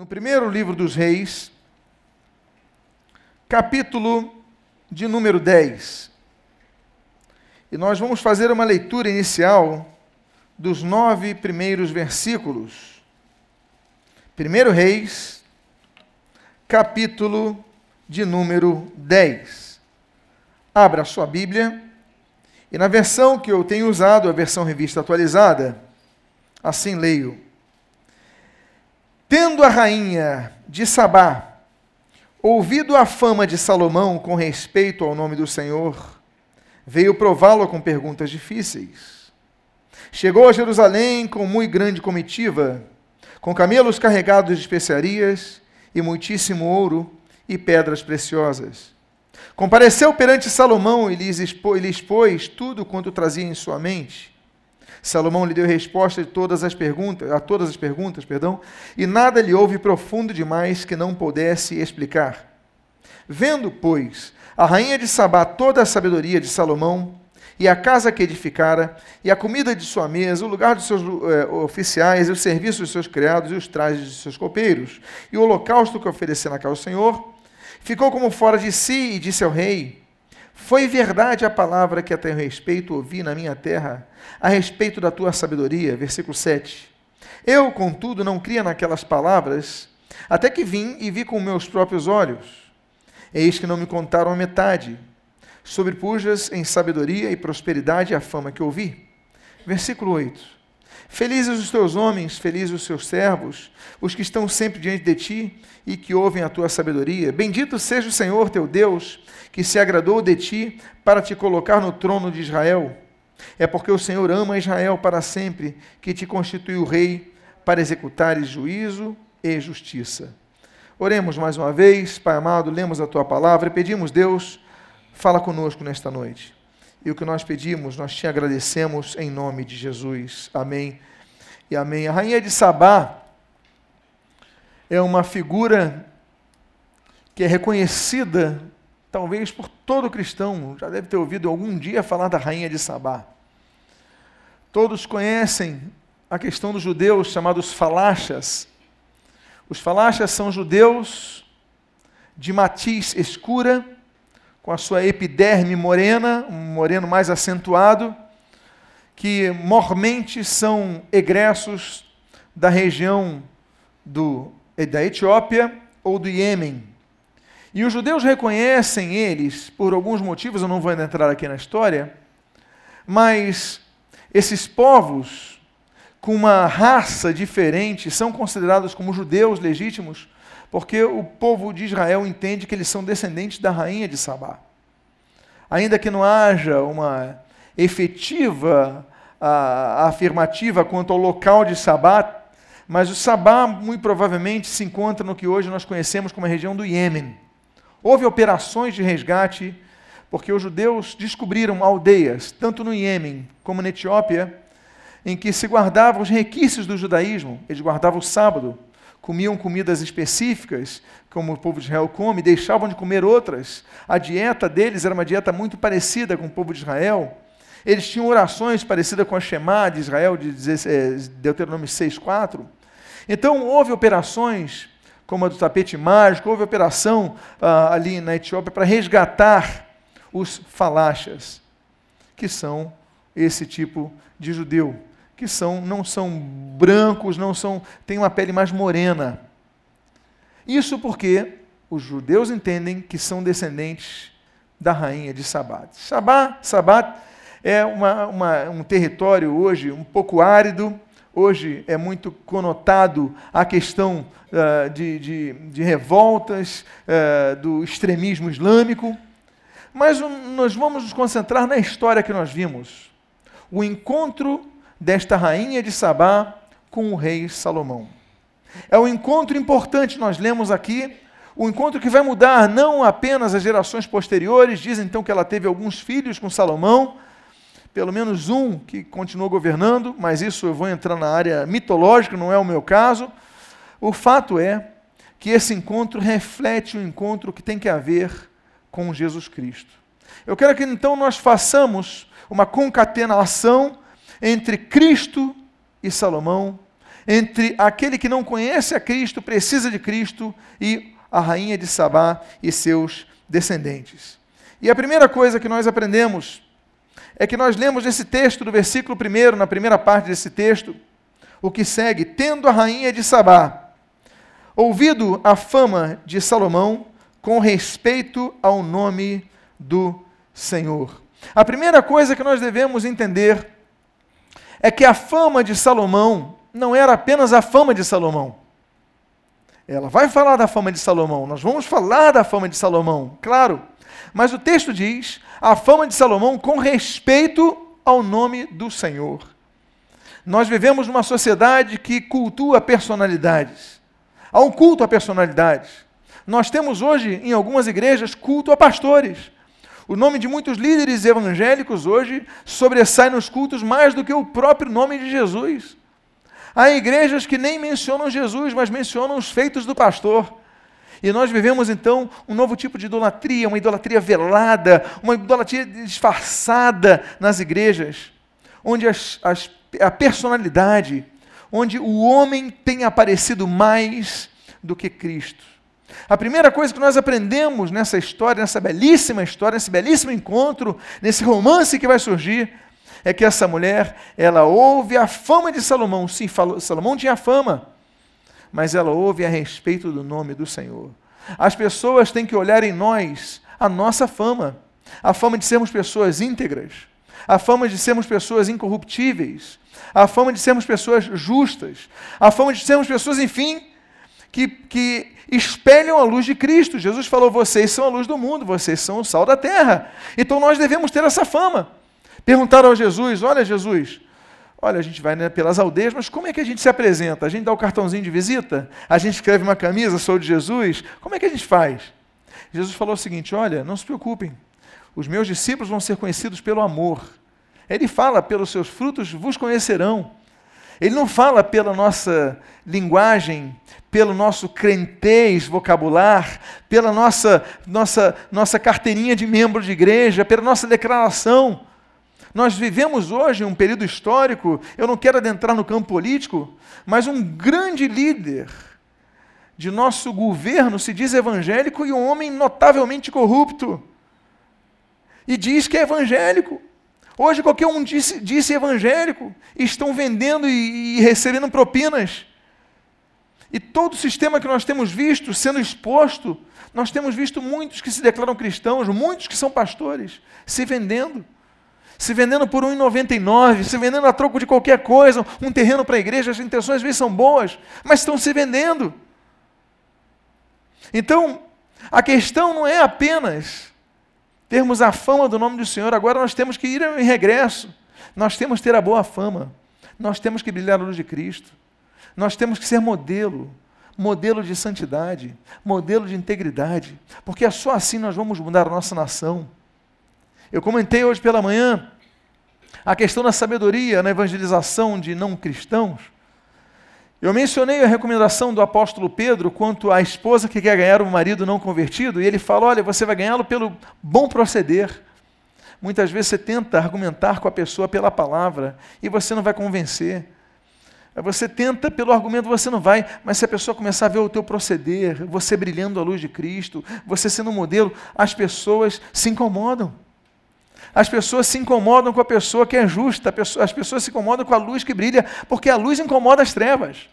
no primeiro livro dos Reis, capítulo de número 10. E nós vamos fazer uma leitura inicial dos nove primeiros versículos. Primeiro Reis, capítulo de número 10. Abra sua Bíblia. E na versão que eu tenho usado, a versão revista atualizada, assim leio: Tendo a rainha de Sabá ouvido a fama de Salomão com respeito ao nome do Senhor, veio prová-lo com perguntas difíceis. Chegou a Jerusalém com muito grande comitiva, com camelos carregados de especiarias e muitíssimo ouro e pedras preciosas. Compareceu perante Salomão e lhe expôs tudo quanto trazia em sua mente. Salomão lhe deu resposta de todas as perguntas, a todas as perguntas, perdão, e nada lhe houve profundo demais que não pudesse explicar. Vendo, pois, a rainha de Sabá toda a sabedoria de Salomão, e a casa que edificara, e a comida de sua mesa, o lugar dos seus eh, oficiais, e o serviço dos seus criados, e os trajes de seus copeiros, e o holocausto que ofereceu na casa do Senhor, ficou como fora de si e disse ao rei: Foi verdade a palavra que a teu respeito ouvi na minha terra, a respeito da tua sabedoria. Versículo 7. Eu, contudo, não cria naquelas palavras, até que vim e vi com meus próprios olhos. Eis que não me contaram a metade. Sobrepujas em sabedoria e prosperidade a fama que ouvi. Versículo 8. Felizes os teus homens, felizes os seus servos, os que estão sempre diante de ti e que ouvem a tua sabedoria. Bendito seja o Senhor teu Deus, que se agradou de ti para te colocar no trono de Israel. É porque o Senhor ama Israel para sempre, que te constituiu rei para executares juízo e justiça. Oremos mais uma vez, Pai amado, lemos a tua palavra e pedimos, Deus, fala conosco nesta noite. E o que nós pedimos, nós te agradecemos em nome de Jesus. Amém e amém. A rainha de Sabá é uma figura que é reconhecida, talvez por todo cristão, já deve ter ouvido algum dia falar da rainha de Sabá. Todos conhecem a questão dos judeus chamados falachas. Os falachas são judeus de matiz escura, com a sua epiderme morena, um moreno mais acentuado, que mormente são egressos da região do, da Etiópia ou do Iêmen. E os judeus reconhecem eles, por alguns motivos, eu não vou entrar aqui na história, mas esses povos com uma raça diferente são considerados como judeus legítimos porque o povo de Israel entende que eles são descendentes da rainha de Sabá. Ainda que não haja uma efetiva a, afirmativa quanto ao local de Sabá, mas o Sabá muito provavelmente se encontra no que hoje nós conhecemos como a região do Iêmen. Houve operações de resgate, porque os judeus descobriram aldeias, tanto no Iêmen como na Etiópia, em que se guardavam os requisitos do judaísmo. Eles guardavam o sábado, comiam comidas específicas, como o povo de Israel come, deixavam de comer outras. A dieta deles era uma dieta muito parecida com o povo de Israel. Eles tinham orações parecidas com a Shema de Israel, de eh, Deuteronômio 6,4. Então, houve operações, como a do tapete mágico, houve operação ah, ali na Etiópia para resgatar os falachas, que são esse tipo de judeu que são, não são brancos, não são, têm uma pele mais morena. Isso porque os judeus entendem que são descendentes da rainha de Sabat. Sabá, Sabat é uma, uma, um território hoje um pouco árido, hoje é muito conotado a questão uh, de, de, de, revoltas, uh, do extremismo islâmico, mas um, nós vamos nos concentrar na história que nós vimos. O encontro desta rainha de Sabá com o rei Salomão. É um encontro importante, nós lemos aqui, o um encontro que vai mudar não apenas as gerações posteriores, dizem então que ela teve alguns filhos com Salomão, pelo menos um que continuou governando, mas isso eu vou entrar na área mitológica, não é o meu caso. O fato é que esse encontro reflete o encontro que tem que haver com Jesus Cristo. Eu quero que então nós façamos uma concatenação entre Cristo e Salomão, entre aquele que não conhece a Cristo, precisa de Cristo, e a rainha de Sabá e seus descendentes. E a primeira coisa que nós aprendemos é que nós lemos nesse texto, do versículo 1, na primeira parte desse texto, o que segue: Tendo a rainha de Sabá ouvido a fama de Salomão com respeito ao nome do Senhor. A primeira coisa que nós devemos entender é que a fama de Salomão não era apenas a fama de Salomão. Ela vai falar da fama de Salomão, nós vamos falar da fama de Salomão, claro. Mas o texto diz a fama de Salomão com respeito ao nome do Senhor. Nós vivemos numa sociedade que cultua personalidades. Há um culto a personalidades. Nós temos hoje, em algumas igrejas, culto a pastores. O nome de muitos líderes evangélicos hoje sobressai nos cultos mais do que o próprio nome de Jesus. Há igrejas que nem mencionam Jesus, mas mencionam os feitos do pastor. E nós vivemos então um novo tipo de idolatria, uma idolatria velada, uma idolatria disfarçada nas igrejas, onde as, as, a personalidade, onde o homem tem aparecido mais do que Cristo. A primeira coisa que nós aprendemos nessa história, nessa belíssima história, nesse belíssimo encontro, nesse romance que vai surgir, é que essa mulher, ela ouve a fama de Salomão. Sim, Salomão tinha fama, mas ela ouve a respeito do nome do Senhor. As pessoas têm que olhar em nós a nossa fama, a fama de sermos pessoas íntegras, a fama de sermos pessoas incorruptíveis, a fama de sermos pessoas justas, a fama de sermos pessoas, enfim, que, que espelham a luz de Cristo. Jesus falou: vocês são a luz do mundo, vocês são o sal da terra. Então nós devemos ter essa fama. Perguntaram a Jesus: Olha, Jesus, olha, a gente vai né, pelas aldeias, mas como é que a gente se apresenta? A gente dá o cartãozinho de visita? A gente escreve uma camisa, sou de Jesus? Como é que a gente faz? Jesus falou o seguinte: Olha, não se preocupem, os meus discípulos vão ser conhecidos pelo amor. Ele fala: pelos seus frutos vos conhecerão. Ele não fala pela nossa linguagem, pelo nosso crentez vocabular, pela nossa, nossa, nossa carteirinha de membro de igreja, pela nossa declaração. Nós vivemos hoje um período histórico, eu não quero adentrar no campo político, mas um grande líder de nosso governo se diz evangélico e um homem notavelmente corrupto. E diz que é evangélico. Hoje qualquer um disse, disse evangélico, estão vendendo e, e recebendo propinas. E todo o sistema que nós temos visto sendo exposto, nós temos visto muitos que se declaram cristãos, muitos que são pastores, se vendendo. Se vendendo por 1,99, se vendendo a troco de qualquer coisa, um terreno para a igreja, as intenções às vezes são boas, mas estão se vendendo. Então, a questão não é apenas termos a fama do nome do Senhor, agora nós temos que ir em regresso. Nós temos que ter a boa fama. Nós temos que brilhar a luz de Cristo. Nós temos que ser modelo, modelo de santidade, modelo de integridade, porque é só assim nós vamos mudar a nossa nação. Eu comentei hoje pela manhã a questão da sabedoria na evangelização de não cristãos. Eu mencionei a recomendação do apóstolo Pedro quanto à esposa que quer ganhar um marido não convertido, e ele fala: olha, você vai ganhá-lo pelo bom proceder. Muitas vezes você tenta argumentar com a pessoa pela palavra e você não vai convencer. Você tenta pelo argumento, você não vai, mas se a pessoa começar a ver o teu proceder, você brilhando a luz de Cristo, você sendo um modelo, as pessoas se incomodam. As pessoas se incomodam com a pessoa que é justa, as pessoas se incomodam com a luz que brilha, porque a luz incomoda as trevas.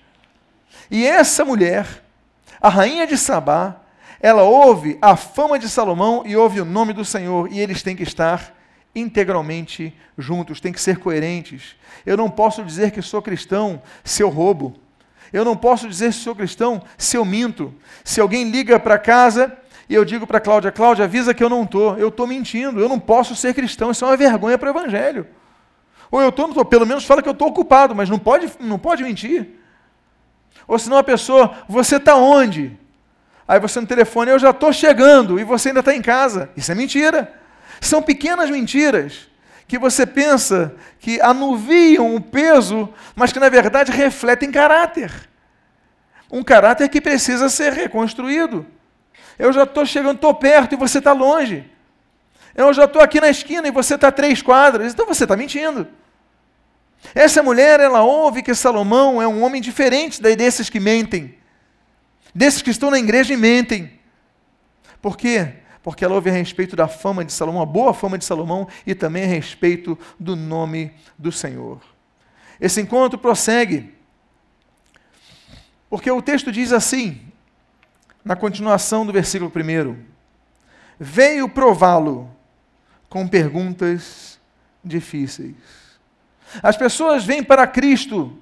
E essa mulher, a rainha de Sabá, ela ouve a fama de Salomão e ouve o nome do Senhor, e eles têm que estar integralmente juntos, têm que ser coerentes. Eu não posso dizer que sou cristão se eu roubo. Eu não posso dizer que sou cristão se eu minto. Se alguém liga para casa e eu digo para Cláudia, Cláudia, avisa que eu não estou, eu estou mentindo, eu não posso ser cristão, isso é uma vergonha para o Evangelho. Ou eu estou, não estou, pelo menos fala que eu estou ocupado, mas não pode, não pode mentir. Ou senão a pessoa, você está onde? Aí você no telefone, eu já estou chegando, e você ainda está em casa. Isso é mentira. São pequenas mentiras que você pensa que anuviam o peso, mas que na verdade refletem caráter. Um caráter que precisa ser reconstruído. Eu já estou chegando, estou perto e você está longe. Eu já estou aqui na esquina e você está três quadras. Então você está mentindo. Essa mulher, ela ouve que Salomão é um homem diferente desses que mentem, desses que estão na igreja e mentem. Por quê? Porque ela ouve a respeito da fama de Salomão, a boa fama de Salomão, e também a respeito do nome do Senhor. Esse encontro prossegue, porque o texto diz assim, na continuação do versículo 1: Veio prová-lo com perguntas difíceis. As pessoas vêm para Cristo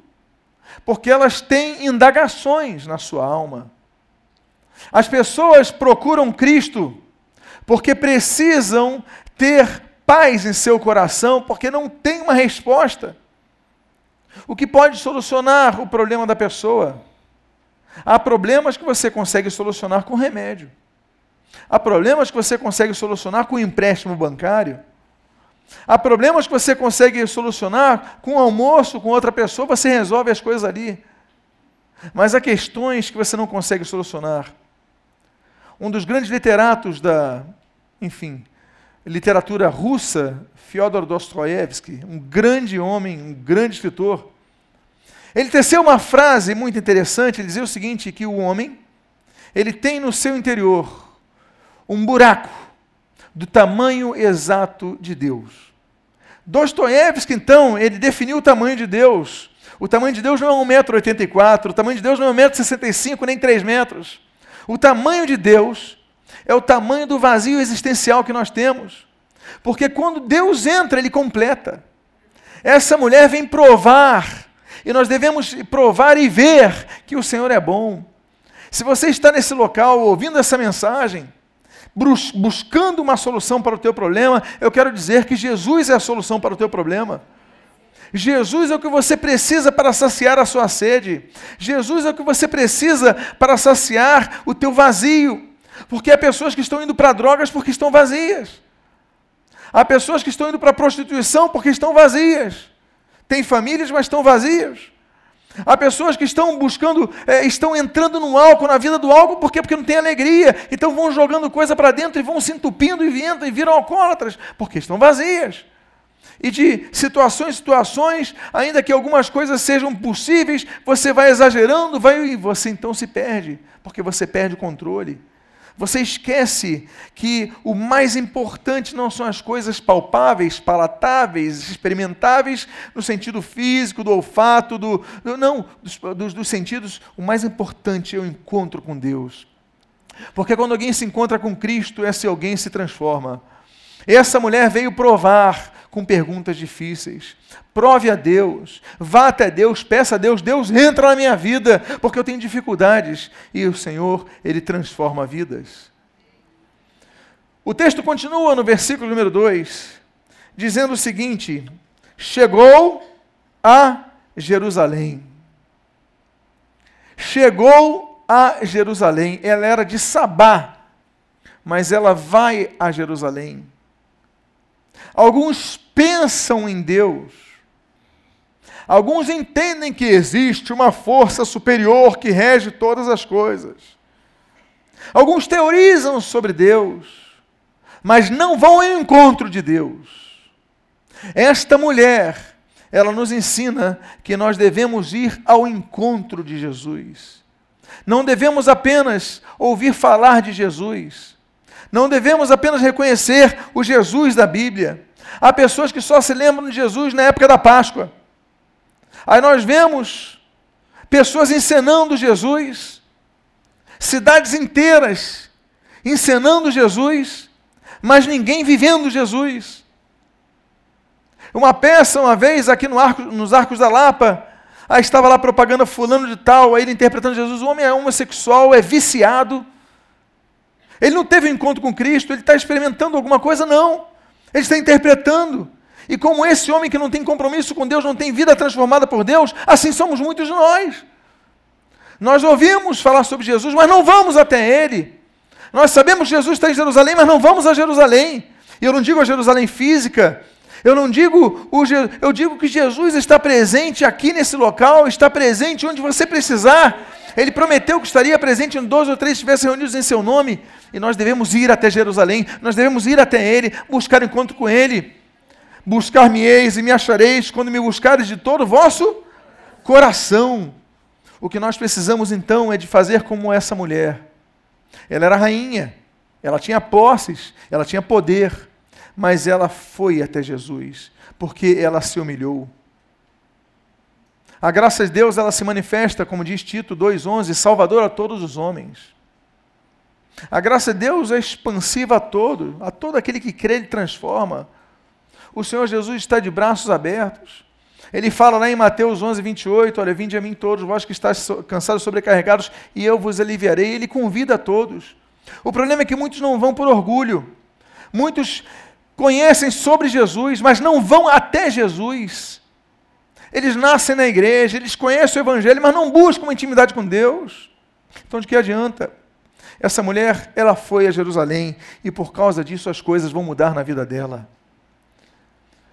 porque elas têm indagações na sua alma. As pessoas procuram Cristo porque precisam ter paz em seu coração, porque não tem uma resposta. O que pode solucionar o problema da pessoa? Há problemas que você consegue solucionar com remédio. Há problemas que você consegue solucionar com empréstimo bancário. Há problemas que você consegue solucionar com almoço com outra pessoa, você resolve as coisas ali. Mas há questões que você não consegue solucionar. Um dos grandes literatos da, enfim, literatura russa, Fyodor Dostoevsky, um grande homem, um grande escritor, ele teceu uma frase muito interessante, ele dizia o seguinte, que o homem, ele tem no seu interior um buraco do tamanho exato de Deus. Dostoiévski, então, ele definiu o tamanho de Deus. O tamanho de Deus não é 1,84m, o tamanho de Deus não é 1,65m, nem 3 metros. O tamanho de Deus é o tamanho do vazio existencial que nós temos. Porque quando Deus entra, ele completa. Essa mulher vem provar e nós devemos provar e ver que o Senhor é bom. Se você está nesse local ouvindo essa mensagem, buscando uma solução para o teu problema, eu quero dizer que Jesus é a solução para o teu problema. Jesus é o que você precisa para saciar a sua sede. Jesus é o que você precisa para saciar o teu vazio. Porque há pessoas que estão indo para drogas porque estão vazias. Há pessoas que estão indo para prostituição porque estão vazias. Tem famílias, mas estão vazias. Há pessoas que estão buscando, é, estão entrando no álcool, na vida do álcool, por quê? Porque não tem alegria. Então vão jogando coisa para dentro e vão se entupindo e vindo e viram alcoólatras, porque estão vazias. E de situações em situações, ainda que algumas coisas sejam possíveis, você vai exagerando, vai e você então se perde, porque você perde o controle. Você esquece que o mais importante não são as coisas palpáveis, palatáveis, experimentáveis, no sentido físico, do olfato, do, do não, dos, dos, dos sentidos. O mais importante é o encontro com Deus. Porque quando alguém se encontra com Cristo, esse alguém se transforma. Essa mulher veio provar com perguntas difíceis. Prove a Deus, vá até Deus, peça a Deus, Deus entra na minha vida, porque eu tenho dificuldades. E o Senhor, Ele transforma vidas. O texto continua no versículo número 2, dizendo o seguinte: Chegou a Jerusalém. Chegou a Jerusalém. Ela era de Sabá, mas ela vai a Jerusalém. Alguns pensam em Deus. Alguns entendem que existe uma força superior que rege todas as coisas. Alguns teorizam sobre Deus, mas não vão ao encontro de Deus. Esta mulher, ela nos ensina que nós devemos ir ao encontro de Jesus. Não devemos apenas ouvir falar de Jesus, não devemos apenas reconhecer o Jesus da Bíblia. Há pessoas que só se lembram de Jesus na época da Páscoa. Aí nós vemos pessoas encenando Jesus, cidades inteiras encenando Jesus, mas ninguém vivendo Jesus. Uma peça, uma vez, aqui no arco, nos Arcos da Lapa, aí estava lá propaganda fulano de tal, aí ele interpretando Jesus, o homem é homossexual, é viciado, ele não teve um encontro com Cristo, ele está experimentando alguma coisa? Não. Ele está interpretando. E como esse homem que não tem compromisso com Deus, não tem vida transformada por Deus, assim somos muitos de nós. Nós ouvimos falar sobre Jesus, mas não vamos até Ele. Nós sabemos que Jesus está em Jerusalém, mas não vamos a Jerusalém. E eu não digo a Jerusalém física, eu não digo, o, eu digo que Jesus está presente aqui nesse local, está presente onde você precisar. Ele prometeu que estaria presente em dois ou três estivessem reunidos em seu nome. E nós devemos ir até Jerusalém, nós devemos ir até Ele, buscar encontro com Ele. Buscar-me-eis e me achareis quando me buscares de todo o vosso coração. O que nós precisamos então é de fazer como essa mulher. Ela era rainha, ela tinha posses, ela tinha poder, mas ela foi até Jesus, porque ela se humilhou. A graça de Deus, ela se manifesta, como diz Tito 2:11, salvador a todos os homens. A graça de Deus é expansiva a todo, a todo aquele que crê, ele transforma. O Senhor Jesus está de braços abertos. Ele fala lá em Mateus 11, 28, olha, vinde a mim todos vós que estáis cansados, sobrecarregados, e eu vos aliviarei. Ele convida a todos. O problema é que muitos não vão por orgulho. Muitos conhecem sobre Jesus, mas não vão até Jesus. Eles nascem na igreja, eles conhecem o Evangelho, mas não buscam uma intimidade com Deus. Então, de que adianta? Essa mulher, ela foi a Jerusalém e por causa disso as coisas vão mudar na vida dela.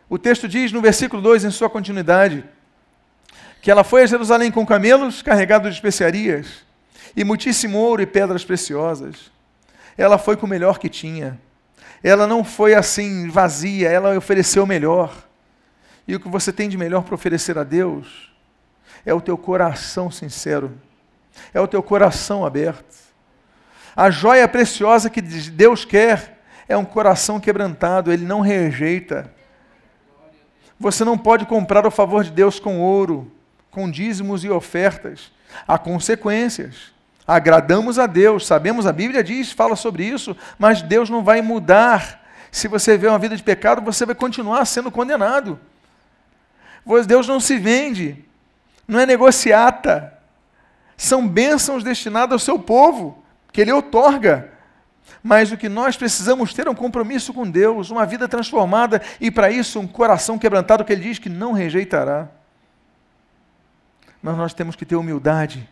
O texto diz no versículo 2, em sua continuidade, que ela foi a Jerusalém com camelos carregados de especiarias e muitíssimo ouro e pedras preciosas. Ela foi com o melhor que tinha. Ela não foi assim vazia, ela ofereceu o melhor. E o que você tem de melhor para oferecer a Deus é o teu coração sincero, é o teu coração aberto. A joia preciosa que Deus quer é um coração quebrantado, ele não rejeita. Você não pode comprar o favor de Deus com ouro, com dízimos e ofertas. Há consequências. Agradamos a Deus, sabemos, a Bíblia diz, fala sobre isso, mas Deus não vai mudar. Se você vê uma vida de pecado, você vai continuar sendo condenado. Deus não se vende, não é negociata. São bênçãos destinadas ao seu povo, que Ele outorga. Mas o que nós precisamos ter é um compromisso com Deus, uma vida transformada e, para isso, um coração quebrantado que Ele diz que não rejeitará. Mas nós temos que ter humildade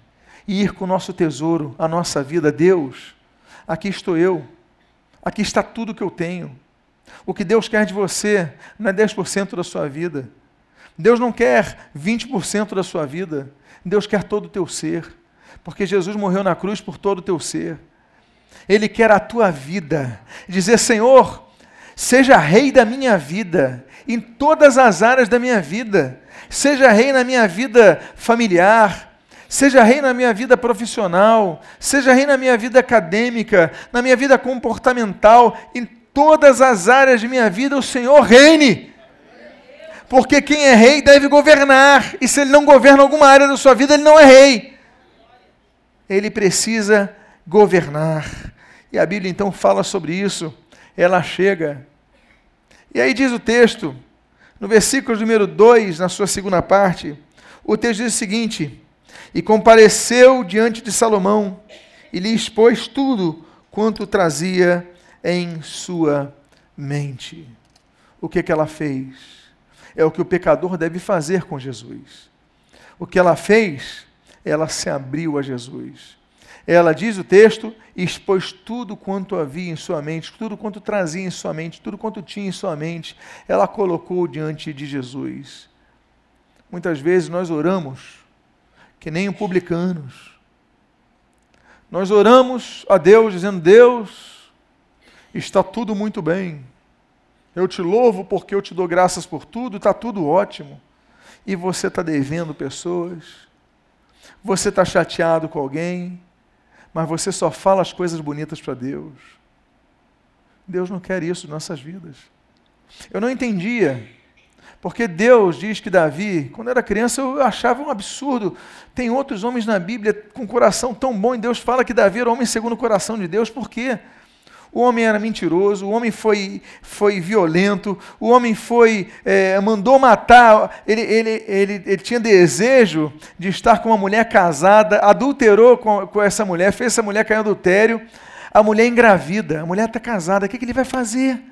e ir com o nosso tesouro, a nossa vida. Deus, aqui estou eu, aqui está tudo que eu tenho. O que Deus quer de você não é 10% da sua vida. Deus não quer 20% da sua vida. Deus quer todo o teu ser. Porque Jesus morreu na cruz por todo o teu ser. Ele quer a tua vida. Dizer, Senhor, seja rei da minha vida, em todas as áreas da minha vida. Seja rei na minha vida familiar, seja rei na minha vida profissional, seja rei na minha vida acadêmica, na minha vida comportamental, em todas as áreas de minha vida, o Senhor reine. Porque quem é rei deve governar, e se ele não governa alguma área da sua vida, ele não é rei. Ele precisa governar. E a Bíblia então fala sobre isso. Ela chega. E aí diz o texto, no versículo número 2, na sua segunda parte, o texto diz o seguinte: E compareceu diante de Salomão e lhe expôs tudo quanto trazia em sua mente. O que, que ela fez? É o que o pecador deve fazer com Jesus. O que ela fez? Ela se abriu a Jesus. Ela diz o texto, expôs tudo quanto havia em sua mente, tudo quanto trazia em sua mente, tudo quanto tinha em sua mente, ela colocou diante de Jesus. Muitas vezes nós oramos que nem publicanos. Nós oramos a Deus dizendo: Deus, está tudo muito bem. Eu te louvo porque eu te dou graças por tudo, está tudo ótimo. E você está devendo pessoas, você está chateado com alguém, mas você só fala as coisas bonitas para Deus. Deus não quer isso em nossas vidas. Eu não entendia, porque Deus diz que Davi, quando era criança, eu achava um absurdo. Tem outros homens na Bíblia com coração tão bom, e Deus fala que Davi era homem segundo o coração de Deus, por quê? O homem era mentiroso, o homem foi, foi violento, o homem foi é, mandou matar, ele, ele, ele, ele tinha desejo de estar com uma mulher casada, adulterou com, com essa mulher, fez essa mulher cair em adultério, a mulher engravida, a mulher está casada, o que, que ele vai fazer?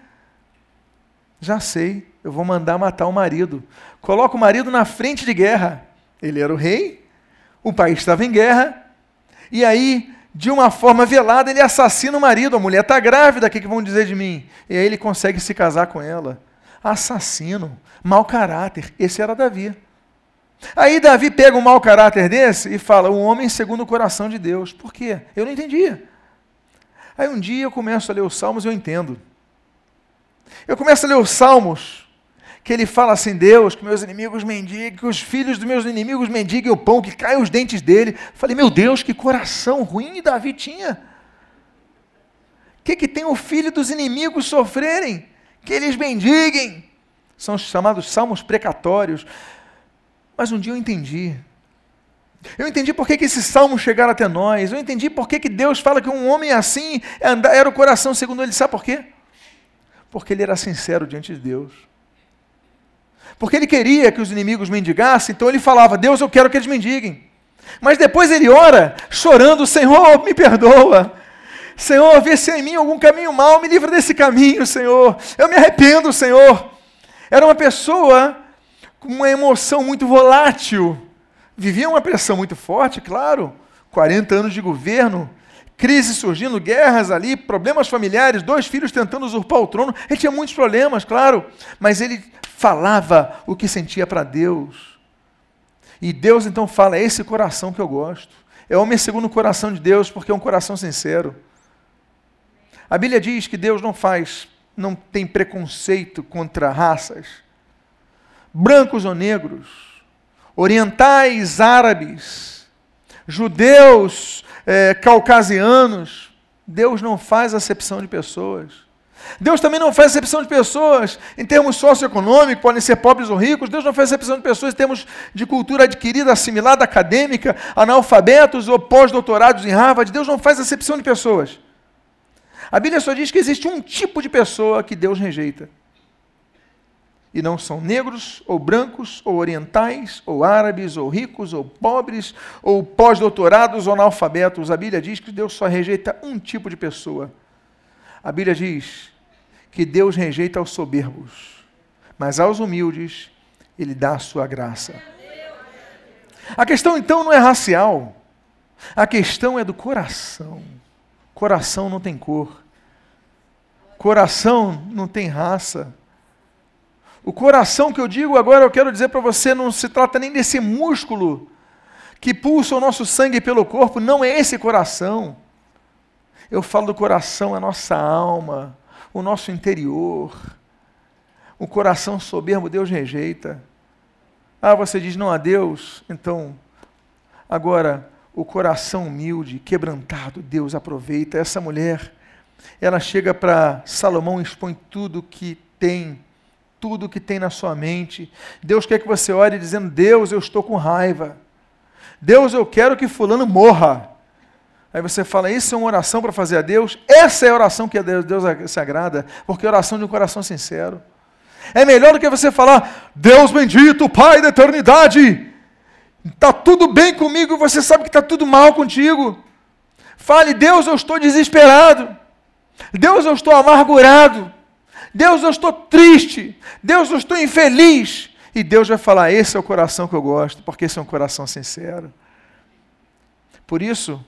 Já sei, eu vou mandar matar o marido. Coloca o marido na frente de guerra. Ele era o rei, o país estava em guerra, e aí de uma forma velada, ele assassina o marido. A mulher está grávida, o que, que vão dizer de mim? E aí ele consegue se casar com ela. Assassino, mau caráter. Esse era Davi. Aí Davi pega um mau caráter desse e fala: um homem segundo o coração de Deus. Por quê? Eu não entendia. Aí um dia eu começo a ler os Salmos e eu entendo. Eu começo a ler os Salmos que ele fala assim: Deus, que meus inimigos mendiguem, que os filhos dos meus inimigos mendiguem o pão, que caiam os dentes dele. Falei, meu Deus, que coração ruim Davi tinha. O que, que tem o filho dos inimigos sofrerem? Que eles mendiguem. São os chamados salmos precatórios. Mas um dia eu entendi. Eu entendi por que, que esses salmos chegaram até nós. Eu entendi por que, que Deus fala que um homem assim era o coração segundo ele. Sabe por quê? Porque ele era sincero diante de Deus. Porque ele queria que os inimigos mendigassem, então ele falava: Deus, eu quero que eles mendiguem. Mas depois ele ora, chorando: Senhor, me perdoa. Senhor, vê se há em mim algum caminho mau, me livra desse caminho, Senhor. Eu me arrependo, Senhor. Era uma pessoa com uma emoção muito volátil. Vivia uma pressão muito forte, claro. 40 anos de governo, crise surgindo, guerras ali, problemas familiares, dois filhos tentando usurpar o trono. Ele tinha muitos problemas, claro, mas ele falava o que sentia para Deus. E Deus então fala: é esse coração que eu gosto. É homem segundo o coração de Deus, porque é um coração sincero. A Bíblia diz que Deus não faz, não tem preconceito contra raças, brancos ou negros, orientais, árabes, judeus, é, caucasianos. Deus não faz acepção de pessoas. Deus também não faz exceção de pessoas em termos socioeconômicos, podem ser pobres ou ricos. Deus não faz exceção de pessoas em termos de cultura adquirida, assimilada, acadêmica, analfabetos ou pós-doutorados em Harvard. Deus não faz exceção de pessoas. A Bíblia só diz que existe um tipo de pessoa que Deus rejeita. E não são negros, ou brancos, ou orientais, ou árabes, ou ricos, ou pobres, ou pós-doutorados, ou analfabetos. A Bíblia diz que Deus só rejeita um tipo de pessoa a Bíblia diz que Deus rejeita os soberbos, mas aos humildes ele dá a sua graça. A questão então não é racial, a questão é do coração. Coração não tem cor, coração não tem raça. O coração que eu digo agora, eu quero dizer para você, não se trata nem desse músculo que pulsa o nosso sangue pelo corpo, não é esse coração. Eu falo do coração, a nossa alma, o nosso interior. O coração soberbo Deus rejeita. Ah, você diz não a Deus, então agora o coração humilde, quebrantado, Deus aproveita. Essa mulher, ela chega para Salomão e expõe tudo que tem, tudo que tem na sua mente. Deus quer que você ore dizendo: Deus, eu estou com raiva. Deus, eu quero que Fulano morra. Aí você fala, isso é uma oração para fazer a Deus? Essa é a oração que a Deus, Deus se agrada, porque é oração de um coração sincero. É melhor do que você falar, Deus bendito, Pai da eternidade, está tudo bem comigo você sabe que está tudo mal contigo. Fale, Deus, eu estou desesperado. Deus, eu estou amargurado. Deus, eu estou triste. Deus, eu estou infeliz. E Deus vai falar: esse é o coração que eu gosto, porque esse é um coração sincero. Por isso,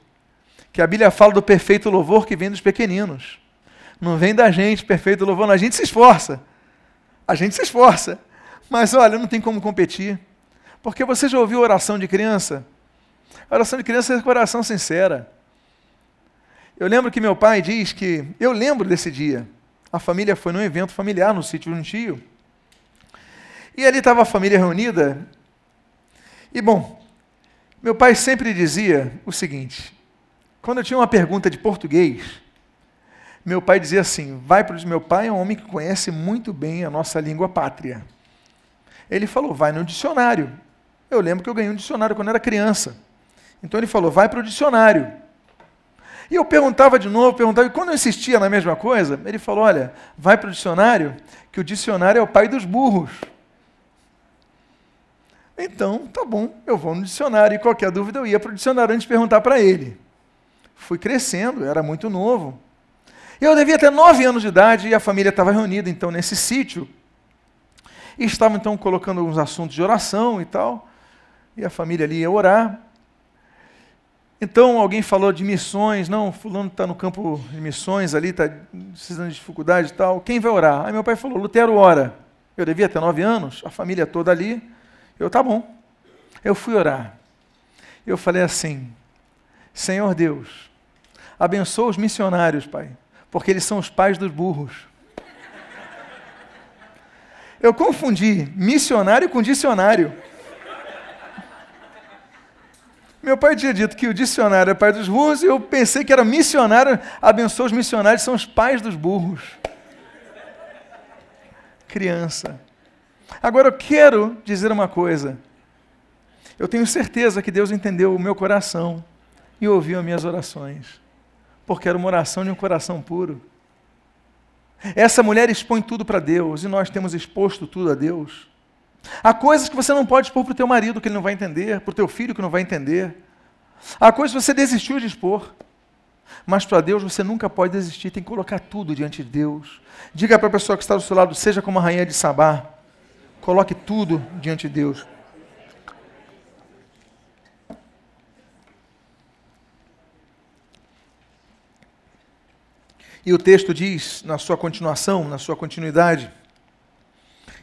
que a Bíblia fala do perfeito louvor que vem dos pequeninos. Não vem da gente, perfeito louvor, a gente se esforça. A gente se esforça. Mas olha, não tem como competir. Porque você já ouviu oração de criança? A oração de criança é coração sincera. Eu lembro que meu pai diz que. Eu lembro desse dia. A família foi num evento familiar no sítio de um tio. E ali estava a família reunida. E bom, meu pai sempre dizia o seguinte: quando eu tinha uma pergunta de português, meu pai dizia assim: vai para meu pai é um homem que conhece muito bem a nossa língua pátria. Ele falou: vai no dicionário. Eu lembro que eu ganhei um dicionário quando era criança. Então ele falou: vai para o dicionário. E eu perguntava de novo, perguntava, e quando eu insistia na mesma coisa, ele falou: olha, vai para o dicionário, que o dicionário é o pai dos burros. Então, tá bom, eu vou no dicionário, e qualquer dúvida eu ia para o dicionário antes de perguntar para ele fui crescendo, era muito novo. Eu devia ter nove anos de idade e a família estava reunida então nesse sítio. E estavam então colocando alguns assuntos de oração e tal. E a família ali ia orar. Então alguém falou de missões, não, fulano está no campo de missões ali, está precisando de dificuldade e tal. Quem vai orar? Aí meu pai falou, Lutero ora. Eu devia ter nove anos, a família toda ali. Eu, tá bom. Eu fui orar. Eu falei assim, Senhor Deus, Abençoa os missionários, Pai, porque eles são os pais dos burros. Eu confundi missionário com dicionário. Meu pai tinha dito que o dicionário é pai dos burros e eu pensei que era missionário. Abençoa os missionários, são os pais dos burros. Criança. Agora eu quero dizer uma coisa. Eu tenho certeza que Deus entendeu o meu coração e ouviu as minhas orações, porque era uma oração de um coração puro. Essa mulher expõe tudo para Deus e nós temos exposto tudo a Deus. Há coisas que você não pode expor para o teu marido que ele não vai entender, para o teu filho que não vai entender. Há coisas que você desistiu de expor. Mas para Deus você nunca pode desistir, tem que colocar tudo diante de Deus. Diga para a pessoa que está do seu lado, seja como a rainha de Sabá. Coloque tudo diante de Deus. E o texto diz, na sua continuação, na sua continuidade,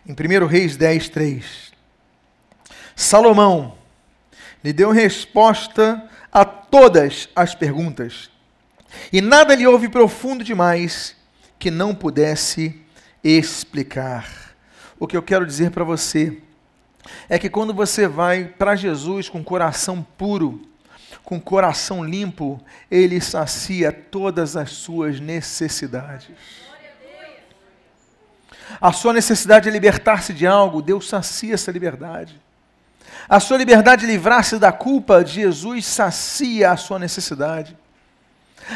em 1 Reis 10, 3, Salomão lhe deu resposta a todas as perguntas, e nada lhe houve profundo demais que não pudesse explicar. O que eu quero dizer para você é que quando você vai para Jesus com coração puro, com coração limpo, ele sacia todas as suas necessidades. A sua necessidade de libertar-se de algo, Deus sacia essa liberdade. A sua liberdade de livrar-se da culpa, Jesus sacia a sua necessidade.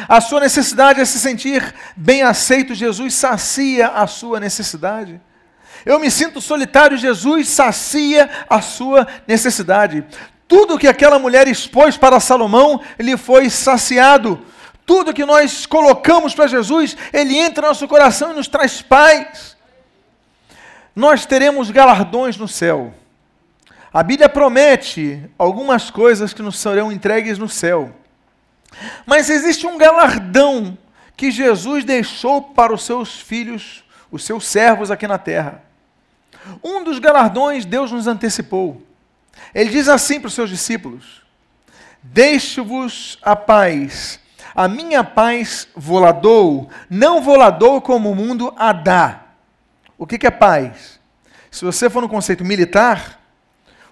A sua necessidade é se sentir bem aceito, Jesus sacia a sua necessidade. Eu me sinto solitário, Jesus sacia a sua necessidade. Tudo que aquela mulher expôs para Salomão, ele foi saciado. Tudo que nós colocamos para Jesus, ele entra no nosso coração e nos traz paz. Nós teremos galardões no céu. A Bíblia promete algumas coisas que nos serão entregues no céu. Mas existe um galardão que Jesus deixou para os seus filhos, os seus servos aqui na terra. Um dos galardões Deus nos antecipou. Ele diz assim para os seus discípulos: Deixo-vos a paz, a minha paz voladou, não voladou como o mundo a dá. O que, que é paz? Se você for no conceito militar,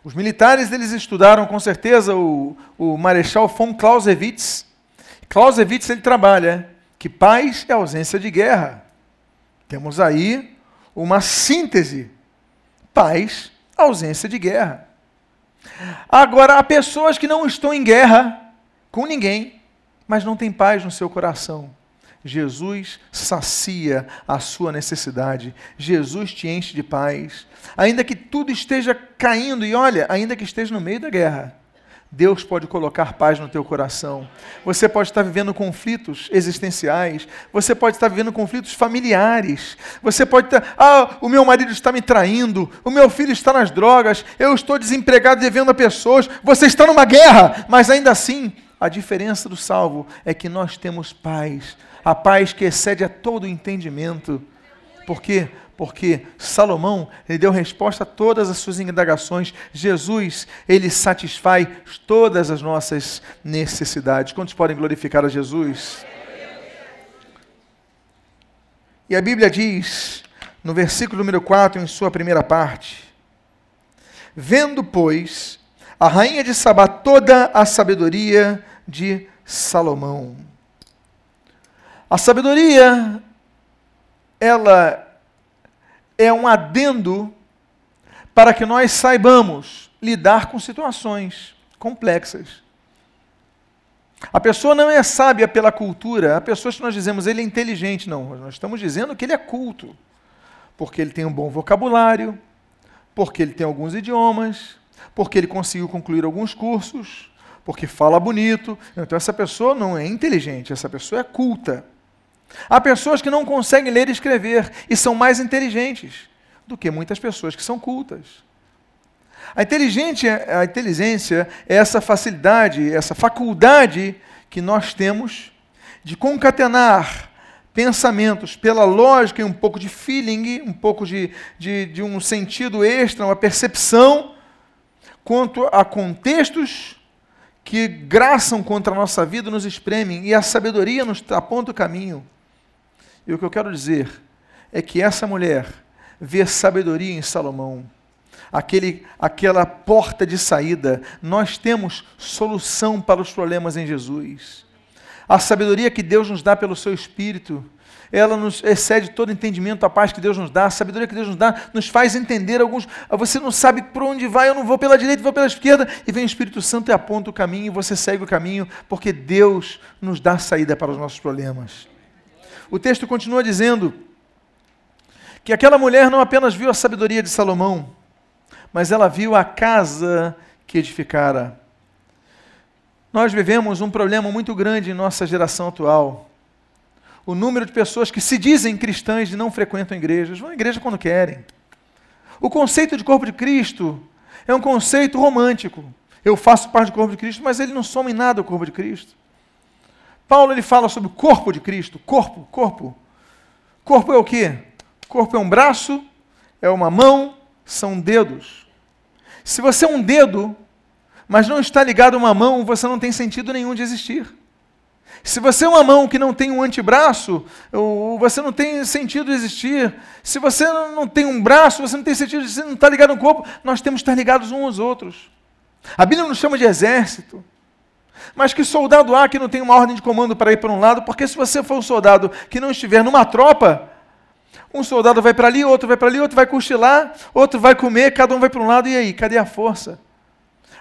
os militares eles estudaram com certeza o, o Marechal von Clausewitz. Clausewitz ele trabalha que paz é ausência de guerra. Temos aí uma síntese. Paz, ausência de guerra. Agora, há pessoas que não estão em guerra com ninguém, mas não têm paz no seu coração. Jesus sacia a sua necessidade. Jesus te enche de paz. Ainda que tudo esteja caindo, e olha, ainda que esteja no meio da guerra, Deus pode colocar paz no teu coração. Você pode estar vivendo conflitos existenciais. Você pode estar vivendo conflitos familiares. Você pode estar, ah, o meu marido está me traindo. O meu filho está nas drogas. Eu estou desempregado devendo a pessoas. Você está numa guerra, mas ainda assim, a diferença do salvo é que nós temos paz. A paz que excede a todo entendimento. Por quê? porque Salomão ele deu resposta a todas as suas indagações. Jesus, ele satisfaz todas as nossas necessidades. Quantos podem glorificar a Jesus? E a Bíblia diz, no versículo número 4, em sua primeira parte: Vendo, pois, a rainha de Sabá toda a sabedoria de Salomão. A sabedoria, ela é um adendo para que nós saibamos lidar com situações complexas. A pessoa não é sábia pela cultura, há pessoas que nós dizemos ele é inteligente. Não, nós estamos dizendo que ele é culto, porque ele tem um bom vocabulário, porque ele tem alguns idiomas, porque ele conseguiu concluir alguns cursos, porque fala bonito. Então, essa pessoa não é inteligente, essa pessoa é culta. Há pessoas que não conseguem ler e escrever e são mais inteligentes do que muitas pessoas que são cultas. A, a inteligência é essa facilidade, essa faculdade que nós temos de concatenar pensamentos pela lógica e um pouco de feeling, um pouco de, de, de um sentido extra, uma percepção, quanto a contextos que graçam contra a nossa vida, nos espremem, e a sabedoria nos aponta o caminho. E o que eu quero dizer é que essa mulher vê sabedoria em Salomão. Aquele, aquela porta de saída. Nós temos solução para os problemas em Jesus. A sabedoria que Deus nos dá pelo seu Espírito ela nos excede todo entendimento, a paz que Deus nos dá, a sabedoria que Deus nos dá, nos faz entender alguns. Você não sabe por onde vai, eu não vou pela direita, vou pela esquerda, e vem o Espírito Santo e aponta o caminho, e você segue o caminho, porque Deus nos dá saída para os nossos problemas. O texto continua dizendo que aquela mulher não apenas viu a sabedoria de Salomão, mas ela viu a casa que edificara. Nós vivemos um problema muito grande em nossa geração atual o número de pessoas que se dizem cristãs e não frequentam igrejas, vão à igreja quando querem. O conceito de corpo de Cristo é um conceito romântico. Eu faço parte do corpo de Cristo, mas ele não soma em nada o corpo de Cristo. Paulo ele fala sobre o corpo de Cristo, corpo, corpo. Corpo é o quê? Corpo é um braço, é uma mão, são dedos. Se você é um dedo, mas não está ligado a uma mão, você não tem sentido nenhum de existir. Se você é uma mão que não tem um antebraço, você não tem sentido de existir. Se você não tem um braço, você não tem sentido de existir, não está ligado no corpo. Nós temos que estar ligados uns aos outros. A Bíblia nos chama de exército. Mas que soldado há que não tem uma ordem de comando para ir para um lado? Porque se você for um soldado que não estiver numa tropa, um soldado vai para ali, outro vai para ali, outro vai cochilar, outro vai comer, cada um vai para um lado. E aí, cadê a força?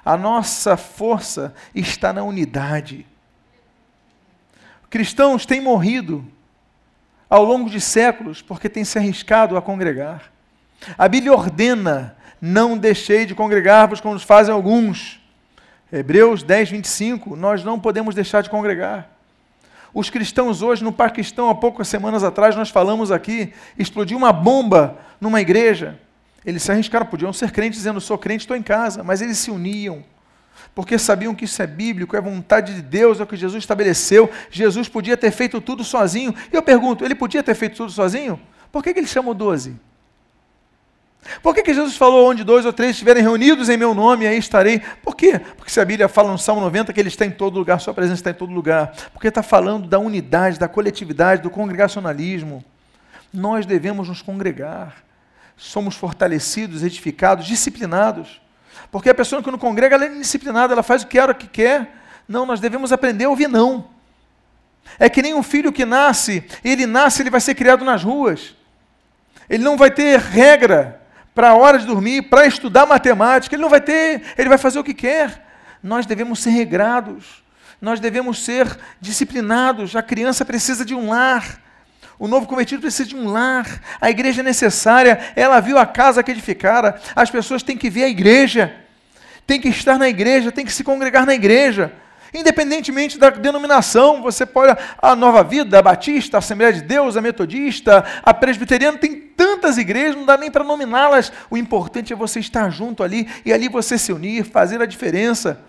A nossa força está na unidade. Cristãos têm morrido ao longo de séculos porque têm se arriscado a congregar. A Bíblia ordena: não deixei de congregar-vos como fazem alguns. Hebreus 10, 25, nós não podemos deixar de congregar. Os cristãos hoje, no Paquistão, há poucas semanas atrás, nós falamos aqui, explodiu uma bomba numa igreja. Eles se arriscaram, podiam ser crentes dizendo, sou crente, estou em casa, mas eles se uniam porque sabiam que isso é bíblico, é vontade de Deus, é o que Jesus estabeleceu. Jesus podia ter feito tudo sozinho. E eu pergunto, ele podia ter feito tudo sozinho? Por que, que ele chamou doze? Por que, que Jesus falou onde dois ou três estiverem reunidos em meu nome, aí estarei? Por quê? Porque se a Bíblia fala no Salmo 90 que ele está em todo lugar, sua presença está em todo lugar. Porque está falando da unidade, da coletividade, do congregacionalismo. Nós devemos nos congregar. Somos fortalecidos, edificados, disciplinados. Porque a pessoa que não congrega, ela é indisciplinada, ela faz o que quer, o que quer. Não, nós devemos aprender a ouvir não. É que nem um filho que nasce, ele nasce, ele vai ser criado nas ruas. Ele não vai ter regra para a hora de dormir, para estudar matemática, ele não vai ter, ele vai fazer o que quer. Nós devemos ser regrados, nós devemos ser disciplinados. A criança precisa de um lar. O novo convertido precisa de um lar. A igreja é necessária. Ela viu a casa que edificara. As pessoas têm que ver a igreja. Tem que estar na igreja, tem que se congregar na igreja. Independentemente da denominação, você pode. A Nova Vida, a Batista, a Assembleia de Deus, a Metodista, a Presbiteriana, tem tantas igrejas, não dá nem para nominá-las. O importante é você estar junto ali e ali você se unir, fazer a diferença.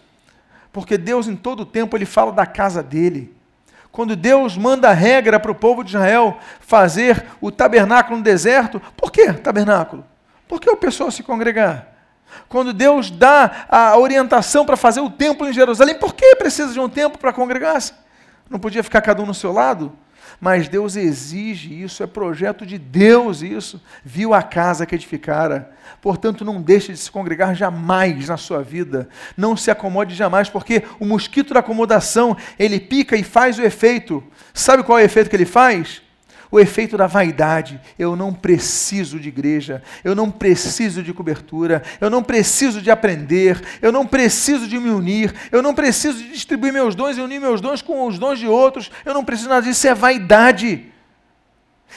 Porque Deus, em todo o tempo, Ele fala da casa dele. Quando Deus manda a regra para o povo de Israel fazer o tabernáculo no deserto, por que tabernáculo? Por que o pessoal se congregar? Quando Deus dá a orientação para fazer o templo em Jerusalém, por que precisa de um templo para congregar-se? Não podia ficar cada um no seu lado? Mas Deus exige isso, é projeto de Deus isso. Viu a casa que edificara. Portanto, não deixe de se congregar jamais na sua vida. Não se acomode jamais, porque o mosquito da acomodação, ele pica e faz o efeito. Sabe qual é o efeito que ele faz? O efeito da vaidade. Eu não preciso de igreja, eu não preciso de cobertura, eu não preciso de aprender, eu não preciso de me unir, eu não preciso de distribuir meus dons e unir meus dons com os dons de outros, eu não preciso nada disso, é vaidade.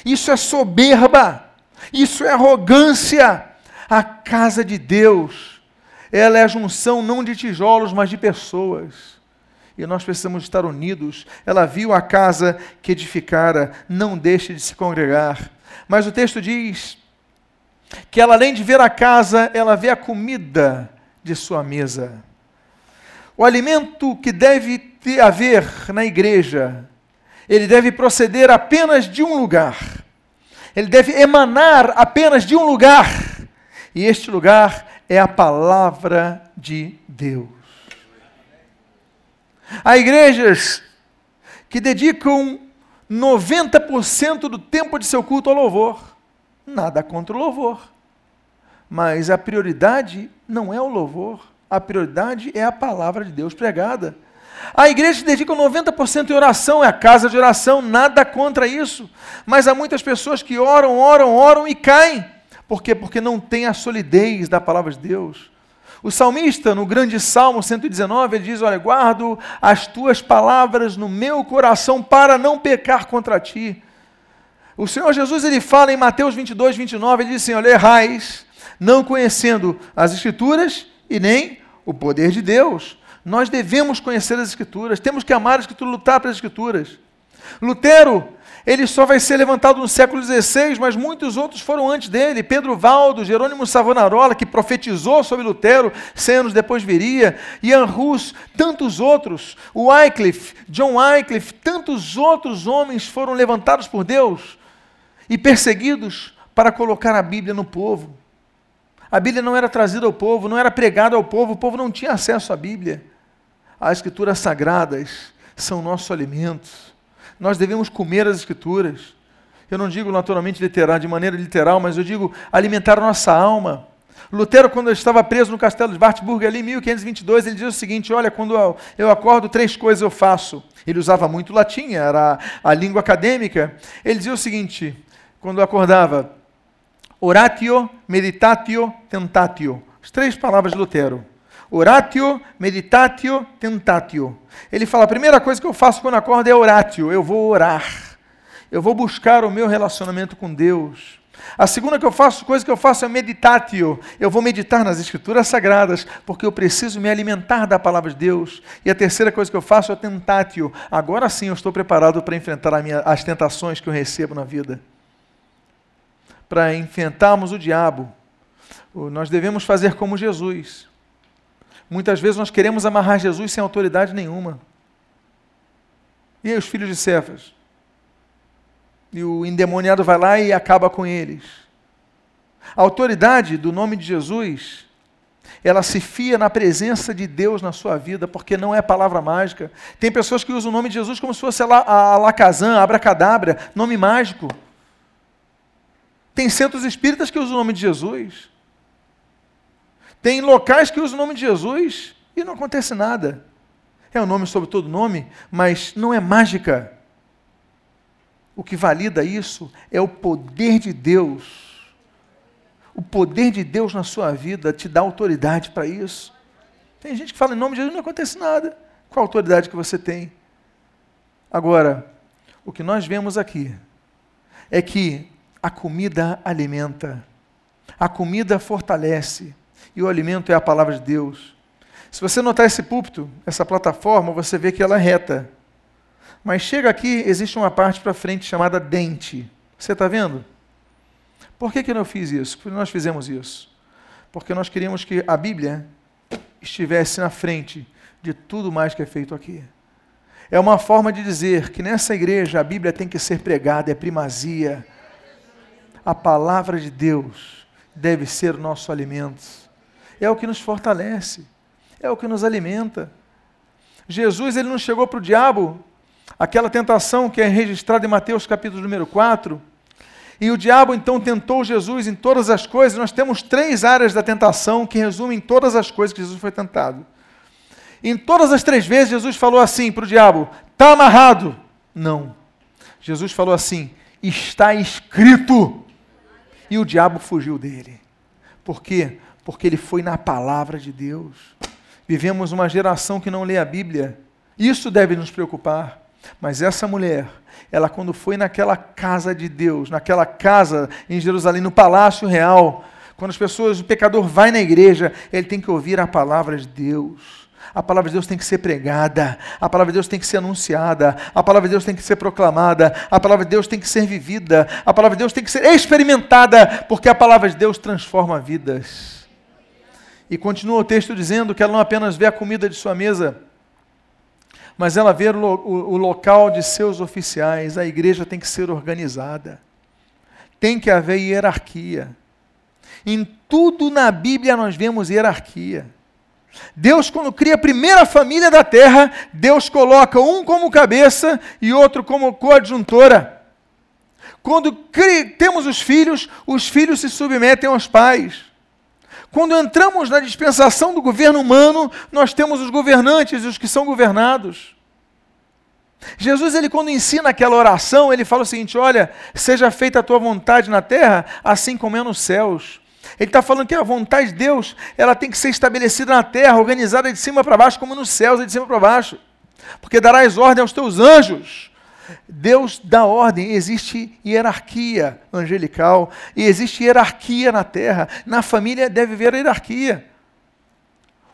Isso é soberba, isso é arrogância. A casa de Deus, ela é a junção não de tijolos, mas de pessoas e nós precisamos estar unidos. Ela viu a casa que edificara, não deixe de se congregar. Mas o texto diz que ela, além de ver a casa, ela vê a comida de sua mesa. O alimento que deve ter, haver na igreja, ele deve proceder apenas de um lugar. Ele deve emanar apenas de um lugar. E este lugar é a palavra de Deus. Há igrejas que dedicam 90% do tempo de seu culto ao louvor. Nada contra o louvor. Mas a prioridade não é o louvor, a prioridade é a palavra de Deus pregada. A igreja dedica 90% em oração, é a casa de oração, nada contra isso. Mas há muitas pessoas que oram, oram, oram e caem. Por quê? Porque não tem a solidez da palavra de Deus. O salmista, no grande Salmo 119, ele diz: Olha, guardo as tuas palavras no meu coração para não pecar contra ti. O Senhor Jesus ele fala em Mateus 22, 29, ele diz assim: Olha, errais, não conhecendo as Escrituras e nem o poder de Deus. Nós devemos conhecer as Escrituras, temos que amar as Escrituras, lutar pelas Escrituras. Lutero, ele só vai ser levantado no século XVI, mas muitos outros foram antes dele. Pedro Valdo, Jerônimo Savonarola, que profetizou sobre Lutero, cem anos depois viria, Ian Hus, tantos outros, Wycliffe, John Wycliffe, tantos outros homens foram levantados por Deus e perseguidos para colocar a Bíblia no povo. A Bíblia não era trazida ao povo, não era pregada ao povo, o povo não tinha acesso à Bíblia. As escrituras sagradas são nosso alimento. Nós devemos comer as escrituras. Eu não digo naturalmente literal, de maneira literal, mas eu digo alimentar a nossa alma. Lutero, quando estava preso no castelo de Wartburg, ali em 1522, ele diz o seguinte: Olha, quando eu acordo, três coisas eu faço. Ele usava muito latim, era a língua acadêmica. Ele dizia o seguinte: quando eu acordava, oratio, meditatio, tentatio. As três palavras de Lutero. Oratio, meditatio, tentatio. Ele fala: a primeira coisa que eu faço quando acordo é oratio, eu vou orar. Eu vou buscar o meu relacionamento com Deus. A segunda que eu faço, coisa que eu faço é meditatio. Eu vou meditar nas escrituras sagradas, porque eu preciso me alimentar da palavra de Deus. E a terceira coisa que eu faço é tentatio. Agora sim eu estou preparado para enfrentar minha, as tentações que eu recebo na vida. Para enfrentarmos o diabo, nós devemos fazer como Jesus. Muitas vezes nós queremos amarrar Jesus sem autoridade nenhuma. E aí os filhos de Cefas? E o endemoniado vai lá e acaba com eles. A autoridade do nome de Jesus, ela se fia na presença de Deus na sua vida, porque não é palavra mágica. Tem pessoas que usam o nome de Jesus como se fosse a Alakazam, Abracadabra, nome mágico. Tem centros espíritas que usam o nome de Jesus. Tem locais que usam o nome de Jesus e não acontece nada. É o um nome sobre todo nome, mas não é mágica. O que valida isso é o poder de Deus. O poder de Deus na sua vida te dá autoridade para isso. Tem gente que fala em nome de Jesus e não acontece nada. Qual a autoridade que você tem? Agora, o que nós vemos aqui é que a comida alimenta, a comida fortalece, e o alimento é a palavra de Deus. Se você notar esse púlpito, essa plataforma, você vê que ela é reta. Mas chega aqui, existe uma parte para frente chamada dente. Você está vendo? Por que, que eu não fiz isso? Por que nós fizemos isso? Porque nós queríamos que a Bíblia estivesse na frente de tudo mais que é feito aqui. É uma forma de dizer que nessa igreja a Bíblia tem que ser pregada, é primazia. A palavra de Deus deve ser o nosso alimento é o que nos fortalece, é o que nos alimenta. Jesus ele não chegou para o diabo, aquela tentação que é registrada em Mateus capítulo número 4, e o diabo então tentou Jesus em todas as coisas. Nós temos três áreas da tentação que resumem todas as coisas que Jesus foi tentado. Em todas as três vezes, Jesus falou assim para o diabo: está amarrado. Não. Jesus falou assim: está escrito. E o diabo fugiu dele. Por quê? Porque ele foi na palavra de Deus. Vivemos uma geração que não lê a Bíblia. Isso deve nos preocupar. Mas essa mulher, ela quando foi naquela casa de Deus, naquela casa em Jerusalém, no palácio real, quando as pessoas, o pecador vai na igreja, ele tem que ouvir a palavra de Deus. A palavra de Deus tem que ser pregada, a palavra de Deus tem que ser anunciada, a palavra de Deus tem que ser proclamada, a palavra de Deus tem que ser vivida, a palavra de Deus tem que ser experimentada, porque a palavra de Deus transforma vidas. E continua o texto dizendo que ela não apenas vê a comida de sua mesa, mas ela vê o, o, o local de seus oficiais. A igreja tem que ser organizada, tem que haver hierarquia. Em tudo na Bíblia nós vemos hierarquia. Deus, quando cria a primeira família da terra, Deus coloca um como cabeça e outro como coadjuntora. Quando temos os filhos, os filhos se submetem aos pais. Quando entramos na dispensação do governo humano, nós temos os governantes e os que são governados. Jesus, ele quando ensina aquela oração, ele fala o seguinte: olha, seja feita a tua vontade na terra, assim como é nos céus. Ele está falando que a vontade de Deus, ela tem que ser estabelecida na terra, organizada de cima para baixo, como nos céus, é de cima para baixo. Porque darás ordem aos teus anjos. Deus dá ordem, existe hierarquia angelical e existe hierarquia na terra. Na família deve haver hierarquia.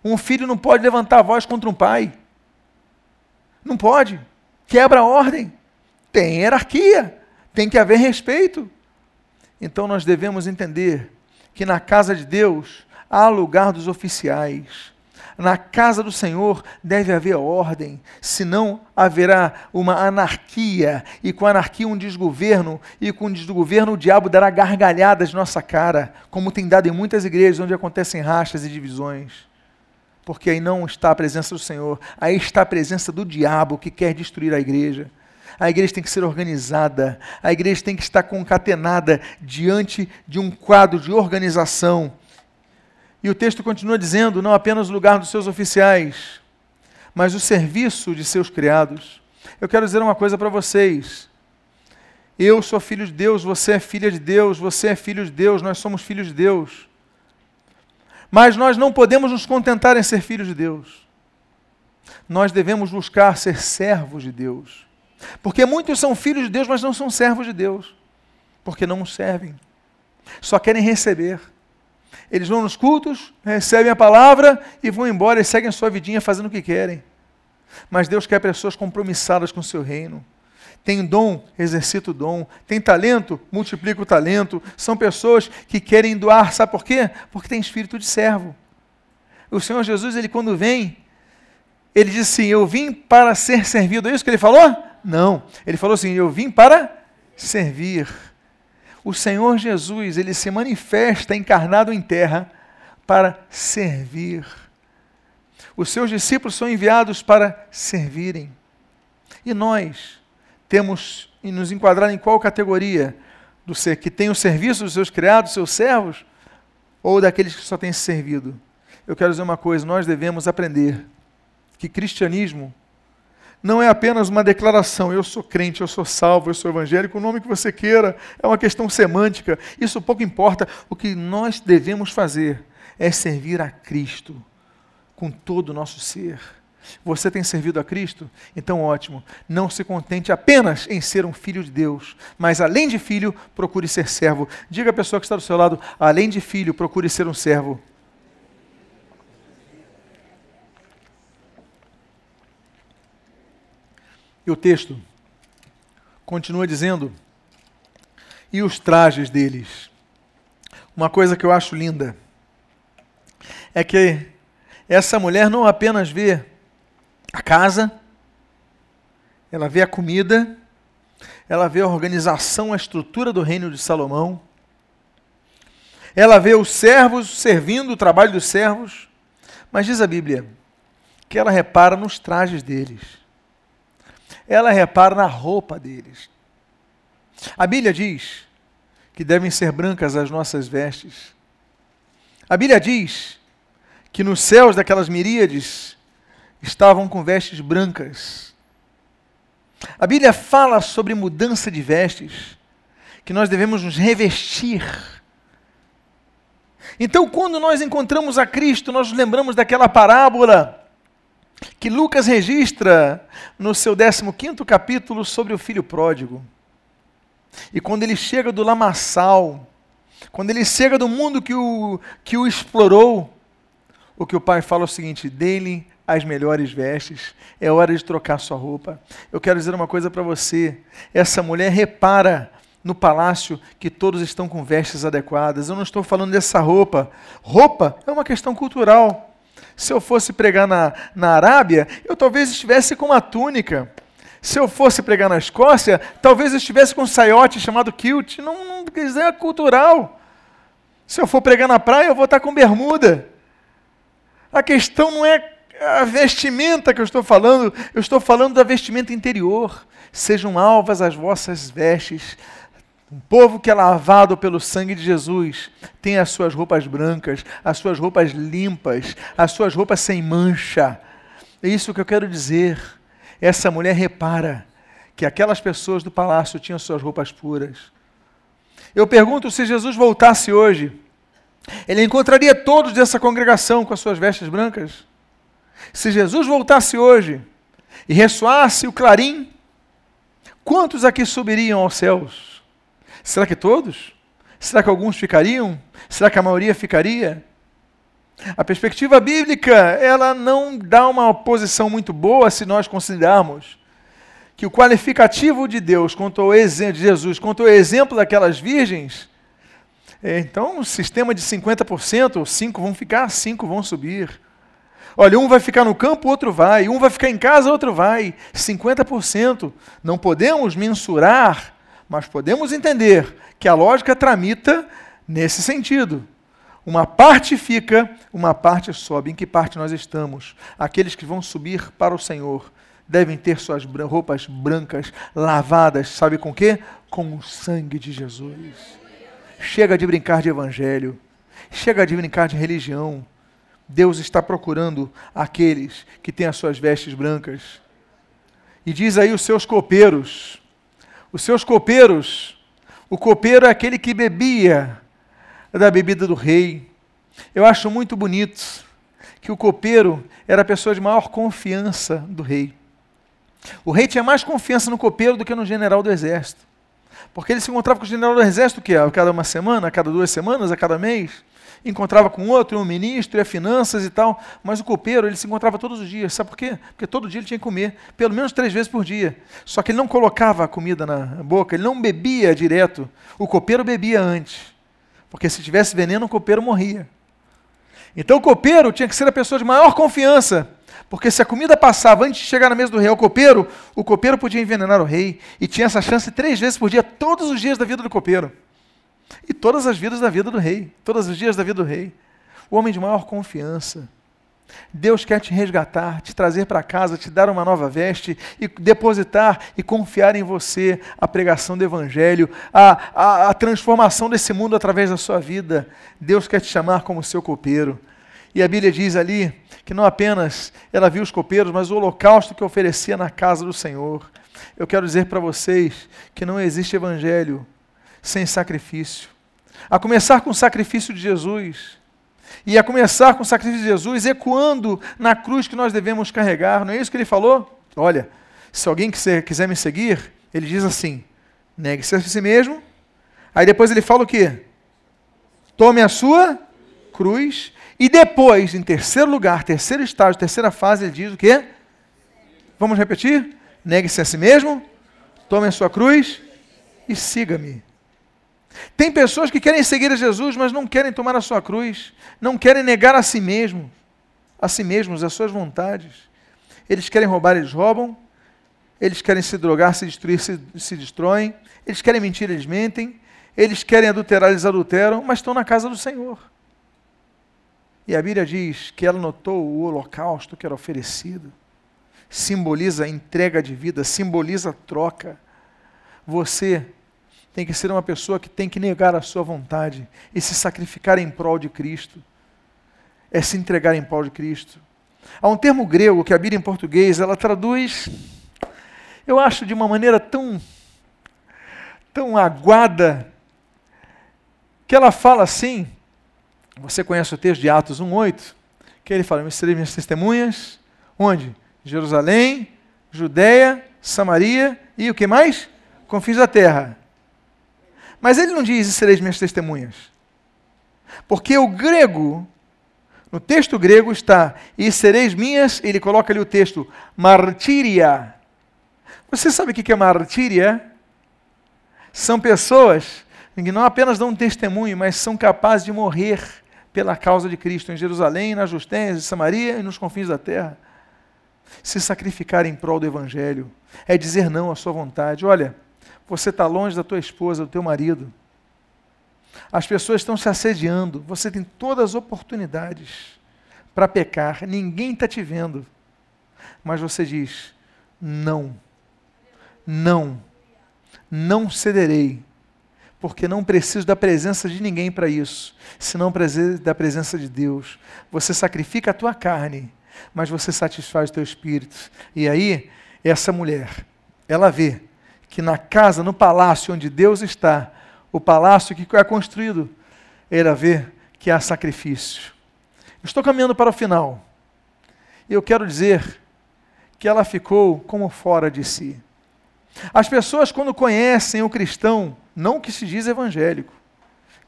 Um filho não pode levantar a voz contra um pai. Não pode quebra a ordem. Tem hierarquia, tem que haver respeito. Então nós devemos entender que na casa de Deus há lugar dos oficiais. Na casa do Senhor deve haver ordem, senão haverá uma anarquia, e com anarquia um desgoverno, e com desgoverno o diabo dará gargalhadas na nossa cara, como tem dado em muitas igrejas onde acontecem rachas e divisões porque aí não está a presença do Senhor, aí está a presença do diabo que quer destruir a igreja. A igreja tem que ser organizada, a igreja tem que estar concatenada diante de um quadro de organização. E o texto continua dizendo: não apenas o lugar dos seus oficiais, mas o serviço de seus criados. Eu quero dizer uma coisa para vocês. Eu sou filho de Deus, você é filha de Deus, você é filho de Deus, nós somos filhos de Deus. Mas nós não podemos nos contentar em ser filhos de Deus. Nós devemos buscar ser servos de Deus. Porque muitos são filhos de Deus, mas não são servos de Deus. Porque não servem. Só querem receber. Eles vão nos cultos, recebem a palavra e vão embora e seguem a sua vidinha fazendo o que querem. Mas Deus quer pessoas compromissadas com o seu reino. Tem dom, exercita o dom. Tem talento, multiplica o talento. São pessoas que querem doar, sabe por quê? Porque tem espírito de servo. O Senhor Jesus, ele quando vem, ele diz assim: Eu vim para ser servido. É isso que ele falou? Não. Ele falou assim: Eu vim para servir. O Senhor Jesus, ele se manifesta encarnado em terra para servir. Os seus discípulos são enviados para servirem. E nós, temos e nos enquadrar em qual categoria? Do ser que tem o serviço dos seus criados, seus servos, ou daqueles que só têm se servido? Eu quero dizer uma coisa: nós devemos aprender que cristianismo não é apenas uma declaração, eu sou crente, eu sou salvo, eu sou evangélico, o nome que você queira, é uma questão semântica, isso pouco importa. O que nós devemos fazer é servir a Cristo com todo o nosso ser. Você tem servido a Cristo? Então, ótimo. Não se contente apenas em ser um filho de Deus, mas além de filho, procure ser servo. Diga à pessoa que está do seu lado: além de filho, procure ser um servo. E o texto continua dizendo: e os trajes deles. Uma coisa que eu acho linda é que essa mulher não apenas vê a casa, ela vê a comida, ela vê a organização, a estrutura do reino de Salomão, ela vê os servos servindo o trabalho dos servos, mas diz a Bíblia que ela repara nos trajes deles, ela repara na roupa deles. A Bíblia diz que devem ser brancas as nossas vestes. A Bíblia diz que nos céus daquelas miríades estavam com vestes brancas. A Bíblia fala sobre mudança de vestes, que nós devemos nos revestir. Então, quando nós encontramos a Cristo, nós nos lembramos daquela parábola que Lucas registra no seu 15 capítulo sobre o filho pródigo. E quando ele chega do lamaçal, quando ele chega do mundo que o, que o explorou, o que o pai fala é o seguinte: dele as melhores vestes, é hora de trocar sua roupa. Eu quero dizer uma coisa para você: essa mulher repara no palácio que todos estão com vestes adequadas. Eu não estou falando dessa roupa. Roupa é uma questão cultural. Se eu fosse pregar na, na Arábia, eu talvez estivesse com uma túnica. Se eu fosse pregar na Escócia, talvez eu estivesse com um saiote chamado kilt. Não, não é cultural. Se eu for pregar na praia, eu vou estar com bermuda. A questão não é a vestimenta que eu estou falando, eu estou falando da vestimenta interior. Sejam alvas as vossas vestes, Um povo que é lavado pelo sangue de Jesus tem as suas roupas brancas, as suas roupas limpas, as suas roupas sem mancha. É isso que eu quero dizer. Essa mulher repara que aquelas pessoas do palácio tinham suas roupas puras. Eu pergunto se Jesus voltasse hoje, ele encontraria todos dessa congregação com as suas vestes brancas? Se Jesus voltasse hoje e ressoasse o clarim, quantos aqui subiriam aos céus? Será que todos? Será que alguns ficariam? Será que a maioria ficaria? A perspectiva bíblica, ela não dá uma posição muito boa se nós considerarmos que o qualificativo de Deus quanto ao exemplo de Jesus, quanto ao exemplo daquelas virgens, é, então, um sistema de 50%, cinco vão ficar, cinco vão subir. Olha, um vai ficar no campo, outro vai. Um vai ficar em casa, outro vai. 50%. Não podemos mensurar, mas podemos entender que a lógica tramita nesse sentido. Uma parte fica, uma parte sobe. Em que parte nós estamos? Aqueles que vão subir para o Senhor devem ter suas roupas brancas lavadas, sabe com quê? Com o sangue de Jesus. Chega de brincar de evangelho, chega de brincar de religião. Deus está procurando aqueles que têm as suas vestes brancas. E diz aí os seus copeiros. Os seus copeiros, o copeiro é aquele que bebia da bebida do rei. Eu acho muito bonito que o copeiro era a pessoa de maior confiança do rei. O rei tinha mais confiança no copeiro do que no general do exército. Porque ele se encontrava com o general do exército que a cada uma semana, a cada duas semanas, a cada mês. Encontrava com outro, um ministro, ia finanças e tal. Mas o copeiro, ele se encontrava todos os dias. Sabe por quê? Porque todo dia ele tinha que comer, pelo menos três vezes por dia. Só que ele não colocava a comida na boca, ele não bebia direto. O copeiro bebia antes. Porque se tivesse veneno, o copeiro morria. Então o copeiro tinha que ser a pessoa de maior confiança porque se a comida passava antes de chegar na mesa do rei ao copeiro, o copeiro podia envenenar o rei. E tinha essa chance três vezes por dia, todos os dias da vida do copeiro. E todas as vidas da vida do rei. Todos os dias da vida do rei. O homem de maior confiança. Deus quer te resgatar, te trazer para casa, te dar uma nova veste e depositar e confiar em você a pregação do Evangelho, a, a, a transformação desse mundo através da sua vida. Deus quer te chamar como seu copeiro. E a Bíblia diz ali que não apenas ela viu os copeiros, mas o holocausto que oferecia na casa do Senhor. Eu quero dizer para vocês que não existe evangelho sem sacrifício. A começar com o sacrifício de Jesus. E a começar com o sacrifício de Jesus, ecoando na cruz que nós devemos carregar. Não é isso que ele falou? Olha, se alguém quiser me seguir, ele diz assim: negue-se a si mesmo. Aí depois ele fala o quê? Tome a sua cruz e depois, em terceiro lugar, terceiro estágio, terceira fase, ele diz o quê? Vamos repetir? Negue-se a si mesmo, tome a sua cruz e siga-me. Tem pessoas que querem seguir a Jesus, mas não querem tomar a sua cruz, não querem negar a si mesmo, a si mesmos, as suas vontades. Eles querem roubar, eles roubam. Eles querem se drogar, se destruir, se, se destroem. Eles querem mentir, eles mentem. Eles querem adulterar, eles adulteram, mas estão na casa do Senhor. E a Bíblia diz que ela notou o holocausto que era oferecido. Simboliza a entrega de vida, simboliza a troca. Você tem que ser uma pessoa que tem que negar a sua vontade e se sacrificar em prol de Cristo. É se entregar em prol de Cristo. Há um termo grego que a Bíblia em português ela traduz, eu acho de uma maneira tão tão aguada que ela fala assim: você conhece o texto de Atos 1,8? Que ele fala: Me serei minhas testemunhas. Onde? Jerusalém, Judéia, Samaria e o que mais? Confins da terra. Mas ele não diz: E sereis minhas testemunhas. Porque o grego, no texto grego está: E sereis minhas, ele coloca ali o texto, martíria. Você sabe o que é martíria? São pessoas que não apenas dão um testemunho, mas são capazes de morrer pela causa de Cristo em Jerusalém, na Justéia, em Samaria e nos confins da terra. Se sacrificar em prol do Evangelho é dizer não à sua vontade. Olha, você está longe da tua esposa, do teu marido. As pessoas estão se assediando. Você tem todas as oportunidades para pecar. Ninguém está te vendo. Mas você diz: não, não, não cederei. porque não preciso da presença de ninguém para isso, senão da presença de Deus. Você sacrifica a tua carne, mas você satisfaz o teu espírito. E aí, essa mulher, ela vê que na casa, no palácio onde Deus está, o palácio que é construído, ela vê que há sacrifício. Estou caminhando para o final. E eu quero dizer que ela ficou como fora de si. As pessoas, quando conhecem o cristão, não que se diz evangélico,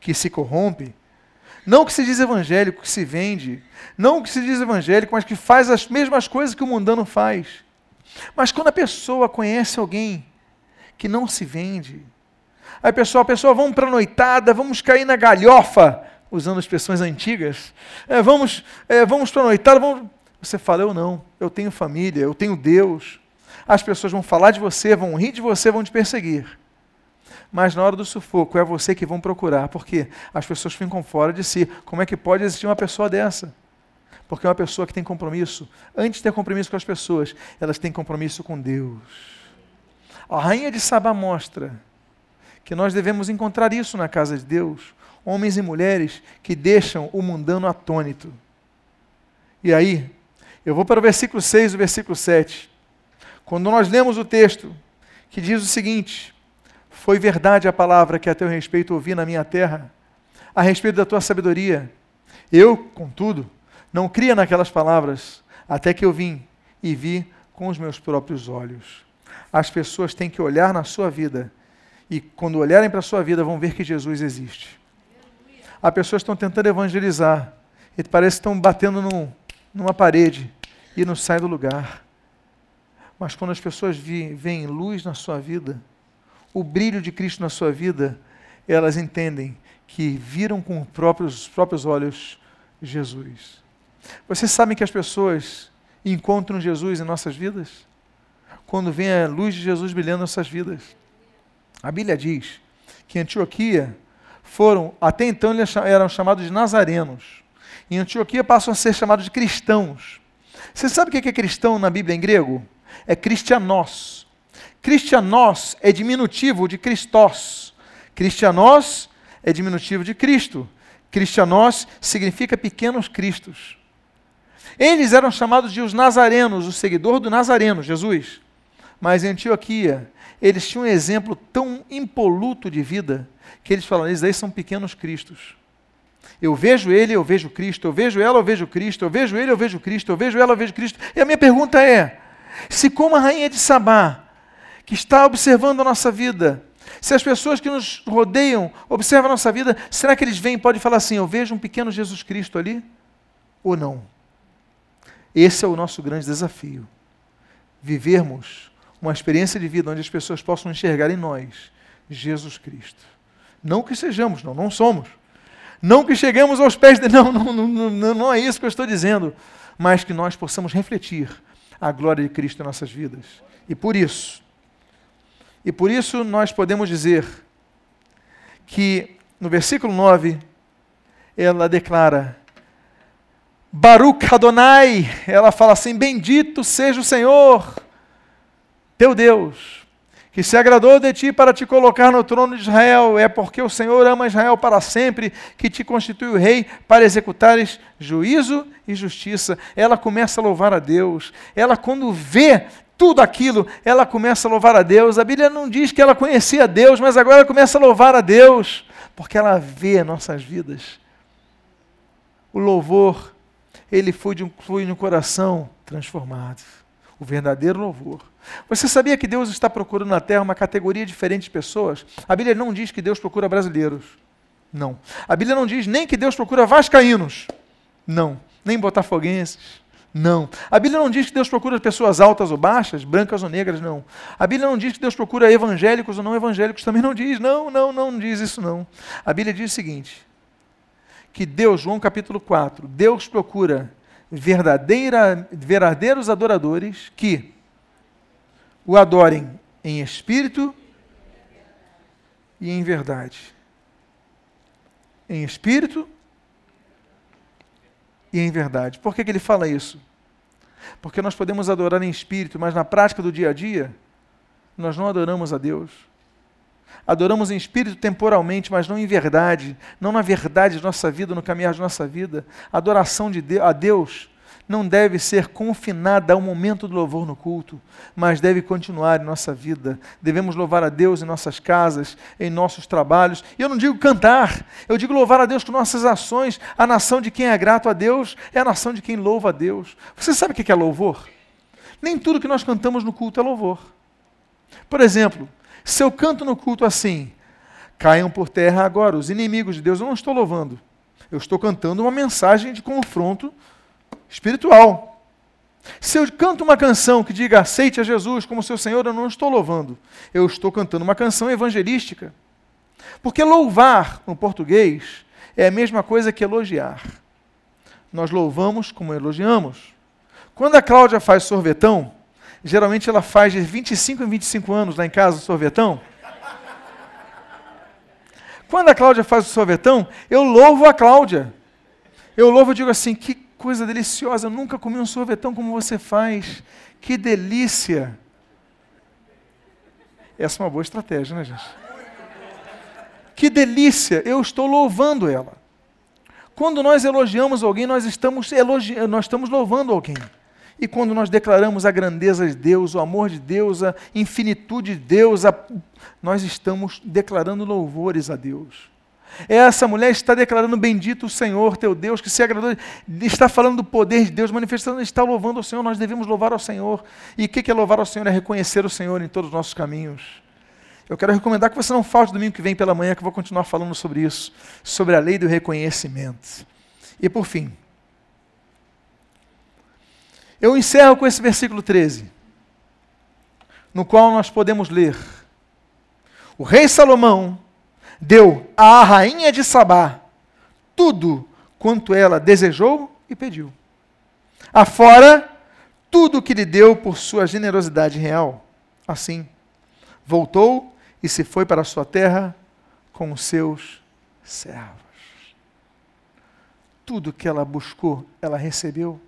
que se corrompe, não que se diz evangélico, que se vende, não que se diz evangélico, mas que faz as mesmas coisas que o mundano faz. Mas quando a pessoa conhece alguém que não se vende, aí a pessoa, a pessoa, vamos para a noitada, vamos cair na galhofa, usando expressões antigas, é, vamos, é, vamos para a noitada, vamos... você fala, eu não, eu tenho família, eu tenho Deus, as pessoas vão falar de você, vão rir de você, vão te perseguir. Mas na hora do sufoco é você que vão procurar, porque as pessoas ficam fora de si. Como é que pode existir uma pessoa dessa? Porque é uma pessoa que tem compromisso, antes de ter compromisso com as pessoas, elas têm compromisso com Deus. A rainha de Sabá mostra que nós devemos encontrar isso na casa de Deus, homens e mulheres que deixam o mundano atônito. E aí, eu vou para o versículo 6 e o versículo 7. Quando nós lemos o texto que diz o seguinte: Foi verdade a palavra que a teu respeito ouvi na minha terra, a respeito da tua sabedoria. Eu, contudo, não cria naquelas palavras, até que eu vim e vi com os meus próprios olhos. As pessoas têm que olhar na sua vida e, quando olharem para a sua vida, vão ver que Jesus existe. As pessoas estão tentando evangelizar e parece que estão batendo num, numa parede e não saem do lugar. Mas quando as pessoas veem luz na sua vida, o brilho de Cristo na sua vida, elas entendem que viram com os próprios, os próprios olhos Jesus. Vocês sabem que as pessoas encontram Jesus em nossas vidas? Quando vem a luz de Jesus brilhando nossas vidas. A Bíblia diz que em Antioquia foram, até então eles eram chamados de nazarenos. Em Antioquia passam a ser chamados de cristãos. Você sabe o que é cristão na Bíblia em grego? é cristianos. Cristianos é diminutivo de Christos. Cristianos é diminutivo de Cristo. Cristianos significa pequenos cristos. Eles eram chamados de os nazarenos, o seguidor do Nazareno, Jesus. Mas em Antioquia, eles tinham um exemplo tão impoluto de vida que eles falaram: eles aí são pequenos cristos. Eu vejo ele, eu vejo Cristo, eu vejo ela, eu vejo Cristo, eu vejo ele, eu vejo Cristo, eu vejo ela, eu vejo Cristo. E a minha pergunta é: se, como a rainha de Sabá, que está observando a nossa vida, se as pessoas que nos rodeiam observam a nossa vida, será que eles vêm e podem falar assim: Eu vejo um pequeno Jesus Cristo ali? Ou não? Esse é o nosso grande desafio. Vivermos uma experiência de vida onde as pessoas possam enxergar em nós Jesus Cristo. Não que sejamos, não, não somos. Não que cheguemos aos pés de. Não, não, não, não, não é isso que eu estou dizendo. Mas que nós possamos refletir a glória de Cristo em nossas vidas. E por isso, e por isso nós podemos dizer que no versículo 9, ela declara: Baruch Adonai, ela fala assim: Bendito seja o Senhor, teu Deus, que se agradou de ti para te colocar no trono de Israel, é porque o Senhor ama Israel para sempre, que te constitui o rei para executares juízo e justiça. Ela começa a louvar a Deus. Ela, quando vê tudo aquilo, ela começa a louvar a Deus. A Bíblia não diz que ela conhecia Deus, mas agora ela começa a louvar a Deus, porque ela vê nossas vidas. O louvor, ele flui de um, coração transformado. O verdadeiro louvor. Você sabia que Deus está procurando na terra uma categoria diferente de pessoas? A Bíblia não diz que Deus procura brasileiros. Não. A Bíblia não diz nem que Deus procura vascaínos. Não. Nem botafoguenses. Não. A Bíblia não diz que Deus procura pessoas altas ou baixas, brancas ou negras, não. A Bíblia não diz que Deus procura evangélicos ou não evangélicos, também não diz. Não, não, não, diz isso não. A Bíblia diz o seguinte: que Deus, João capítulo 4, Deus procura verdadeira, verdadeiros adoradores que o adorem em espírito e em verdade. Em espírito e em verdade. Por que, que ele fala isso? Porque nós podemos adorar em espírito, mas na prática do dia a dia, nós não adoramos a Deus. Adoramos em espírito temporalmente, mas não em verdade, não na verdade de nossa vida, no caminhar de nossa vida. A adoração de Deus, a Deus não deve ser confinada ao momento do louvor no culto, mas deve continuar em nossa vida. Devemos louvar a Deus em nossas casas, em nossos trabalhos. E eu não digo cantar, eu digo louvar a Deus com nossas ações. A nação de quem é grato a Deus é a nação de quem louva a Deus. Você sabe o que é louvor? Nem tudo que nós cantamos no culto é louvor. Por exemplo, se eu canto no culto assim, caiam por terra agora os inimigos de Deus, eu não estou louvando. Eu estou cantando uma mensagem de confronto espiritual. Se eu canto uma canção que diga aceite a Jesus como seu Senhor, eu não estou louvando. Eu estou cantando uma canção evangelística. Porque louvar, no português, é a mesma coisa que elogiar. Nós louvamos como elogiamos. Quando a Cláudia faz sorvetão, geralmente ela faz de 25 em 25 anos lá em casa sorvetão. Quando a Cláudia faz o sorvetão, eu louvo a Cláudia. Eu louvo e digo assim: que coisa deliciosa, eu nunca comi um sorvetão como você faz. Que delícia! Essa é uma boa estratégia, né, gente? Que delícia! Eu estou louvando ela. Quando nós elogiamos alguém, nós estamos, elogi nós estamos louvando alguém. E quando nós declaramos a grandeza de Deus, o amor de Deus, a infinitude de Deus, a... nós estamos declarando louvores a Deus. Essa mulher está declarando bendito o Senhor, teu Deus, que se agradou, está falando do poder de Deus, manifestando, está louvando ao Senhor, nós devemos louvar ao Senhor. E o que é louvar ao Senhor? É reconhecer o Senhor em todos os nossos caminhos. Eu quero recomendar que você não falte domingo que vem pela manhã, que eu vou continuar falando sobre isso, sobre a lei do reconhecimento. E por fim, eu encerro com esse versículo 13, no qual nós podemos ler: O rei Salomão deu à rainha de Sabá tudo quanto ela desejou e pediu. Afora tudo o que lhe deu por sua generosidade real. Assim, voltou e se foi para a sua terra com os seus servos. Tudo que ela buscou, ela recebeu.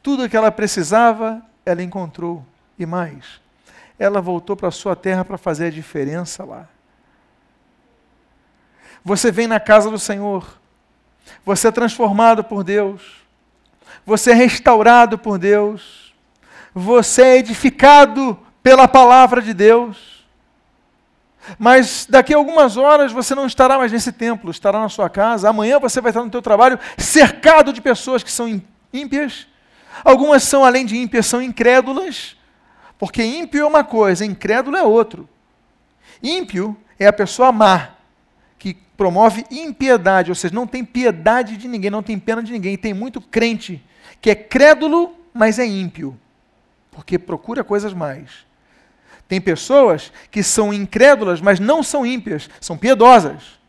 Tudo o que ela precisava, ela encontrou. E mais, ela voltou para a sua terra para fazer a diferença lá. Você vem na casa do Senhor, você é transformado por Deus, você é restaurado por Deus, você é edificado pela palavra de Deus. Mas daqui a algumas horas você não estará mais nesse templo, estará na sua casa. Amanhã você vai estar no seu trabalho cercado de pessoas que são ímpias. Algumas são, além de ímpias, são incrédulas. Porque ímpio é uma coisa, incrédulo é outro. Ímpio é a pessoa má, promove impiedade, ou seja, não tem piedade de ninguém, não tem pena de ninguém. tem muito crente que é crédulo, mas é ímpio, porque procura coisas mais. Tem pessoas que são incrédulas, mas não são ímpias, são piedosas.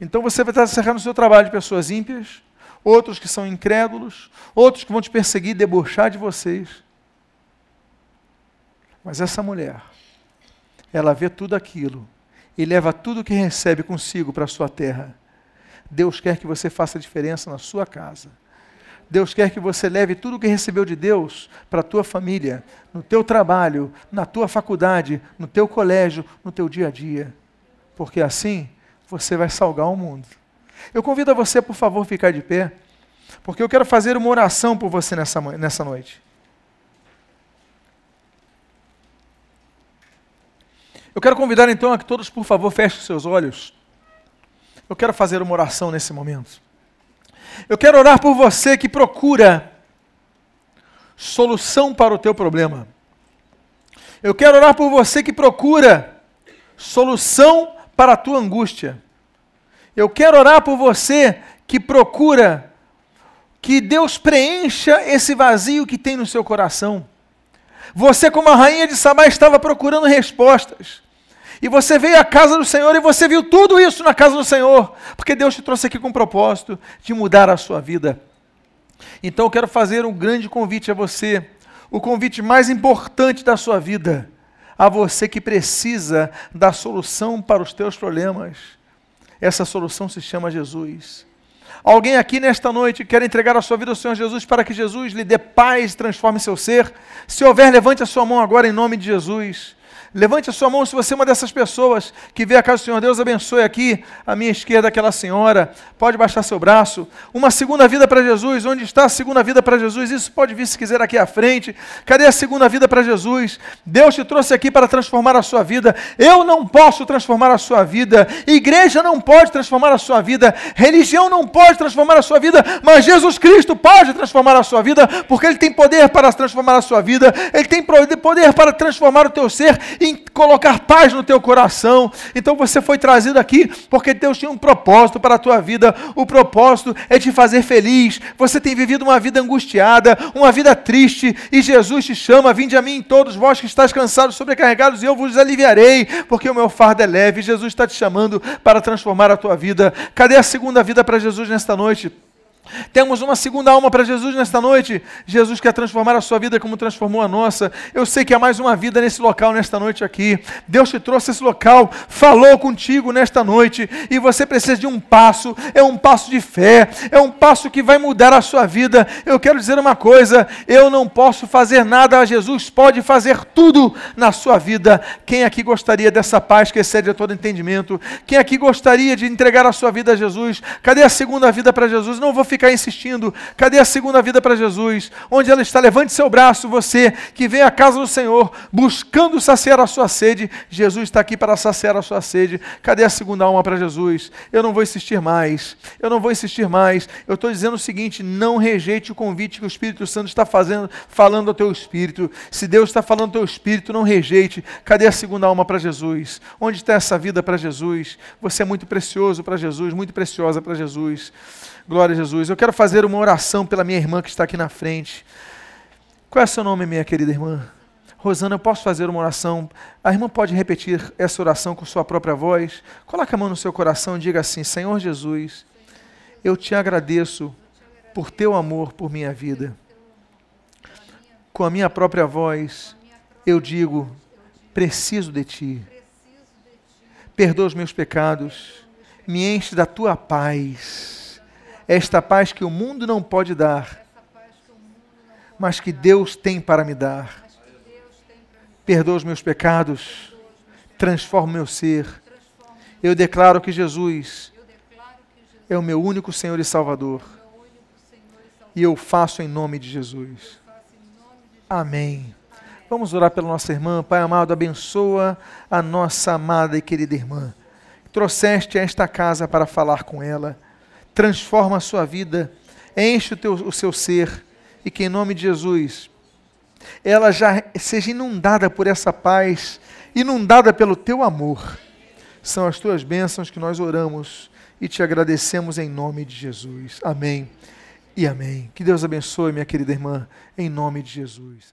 Então você vai estar cercando o seu trabalho de pessoas ímpias, outros que são incrédulos, outros que vão te perseguir, debochar de vocês. Mas essa mulher, ela vê tudo aquilo e leva tudo o que recebe consigo para a sua terra. Deus quer que você faça diferença na sua casa. Deus quer que você leve tudo o que recebeu de Deus para a tua família, no teu trabalho, na tua faculdade, no teu colégio, no teu dia a dia. Porque assim você vai salgar o mundo. Eu convido a você, por favor, ficar de pé, porque eu quero fazer uma oração por você nessa, nessa noite. Eu quero convidar então a que todos, por favor, fechem seus olhos. Eu quero fazer uma oração nesse momento. Eu quero orar por você que procura solução para o teu problema. Eu quero orar por você que procura solução para a tua angústia. Eu quero orar por você que procura que Deus preencha esse vazio que tem no seu coração. Você, como a rainha de Sabá, estava procurando respostas. E você veio à casa do Senhor e você viu tudo isso na casa do Senhor, porque Deus te trouxe aqui com o propósito de mudar a sua vida. Então eu quero fazer um grande convite a você, o convite mais importante da sua vida, a você que precisa da solução para os teus problemas. Essa solução se chama Jesus. Alguém aqui nesta noite quer entregar a sua vida ao Senhor Jesus para que Jesus lhe dê paz, transforme seu ser? Se houver, levante a sua mão agora em nome de Jesus. Levante a sua mão se você é uma dessas pessoas que vê a casa do Senhor. Deus abençoe aqui, à minha esquerda, aquela senhora. Pode baixar seu braço. Uma segunda vida para Jesus. Onde está a segunda vida para Jesus? Isso pode vir se quiser aqui à frente. Cadê a segunda vida para Jesus? Deus te trouxe aqui para transformar a sua vida. Eu não posso transformar a sua vida. Igreja não pode transformar a sua vida. Religião não pode transformar a sua vida. Mas Jesus Cristo pode transformar a sua vida, porque Ele tem poder para transformar a sua vida. Ele tem poder para transformar o teu ser colocar paz no teu coração. Então você foi trazido aqui porque Deus tinha um propósito para a tua vida. O propósito é te fazer feliz. Você tem vivido uma vida angustiada, uma vida triste, e Jesus te chama: Vinde a mim, todos vós que estáis cansados, sobrecarregados, e eu vos aliviarei, porque o meu fardo é leve. Jesus está te chamando para transformar a tua vida. Cadê a segunda vida para Jesus nesta noite? Temos uma segunda alma para Jesus nesta noite. Jesus quer transformar a sua vida como transformou a nossa. Eu sei que há mais uma vida nesse local nesta noite aqui. Deus te trouxe esse local, falou contigo nesta noite e você precisa de um passo. É um passo de fé, é um passo que vai mudar a sua vida. Eu quero dizer uma coisa: eu não posso fazer nada, Jesus pode fazer tudo na sua vida. Quem aqui gostaria dessa paz que excede a todo entendimento? Quem aqui gostaria de entregar a sua vida a Jesus? Cadê a segunda vida para Jesus? Não vou ficar ficar insistindo. Cadê a segunda vida para Jesus? Onde ela está? Levante seu braço, você que vem à casa do Senhor buscando saciar a sua sede. Jesus está aqui para saciar a sua sede. Cadê a segunda alma para Jesus? Eu não vou insistir mais. Eu não vou insistir mais. Eu estou dizendo o seguinte: não rejeite o convite que o Espírito Santo está fazendo, falando ao teu espírito. Se Deus está falando ao teu espírito, não rejeite. Cadê a segunda alma para Jesus? Onde está essa vida para Jesus? Você é muito precioso para Jesus, muito preciosa para Jesus. Glória a Jesus. Eu quero fazer uma oração pela minha irmã que está aqui na frente. Qual é o seu nome, minha querida irmã? Rosana, eu posso fazer uma oração? A irmã pode repetir essa oração com sua própria voz? Coloque a mão no seu coração e diga assim: Senhor Jesus, eu te agradeço por teu amor por minha vida. Com a minha própria voz, eu digo: preciso de ti. Perdoa os meus pecados, me enche da tua paz esta paz que o mundo não pode dar, mas que Deus tem para me dar. Perdoa os meus pecados, transforma o meu ser. Eu declaro que Jesus é o meu único Senhor e Salvador. E eu faço em nome de Jesus. Amém. Vamos orar pela nossa irmã. Pai amado, abençoa a nossa amada e querida irmã. Trouxeste a esta casa para falar com ela transforma a sua vida, enche o, teu, o seu ser, e que em nome de Jesus ela já seja inundada por essa paz, inundada pelo teu amor. São as tuas bênçãos que nós oramos e te agradecemos em nome de Jesus. Amém e amém. Que Deus abençoe, minha querida irmã, em nome de Jesus.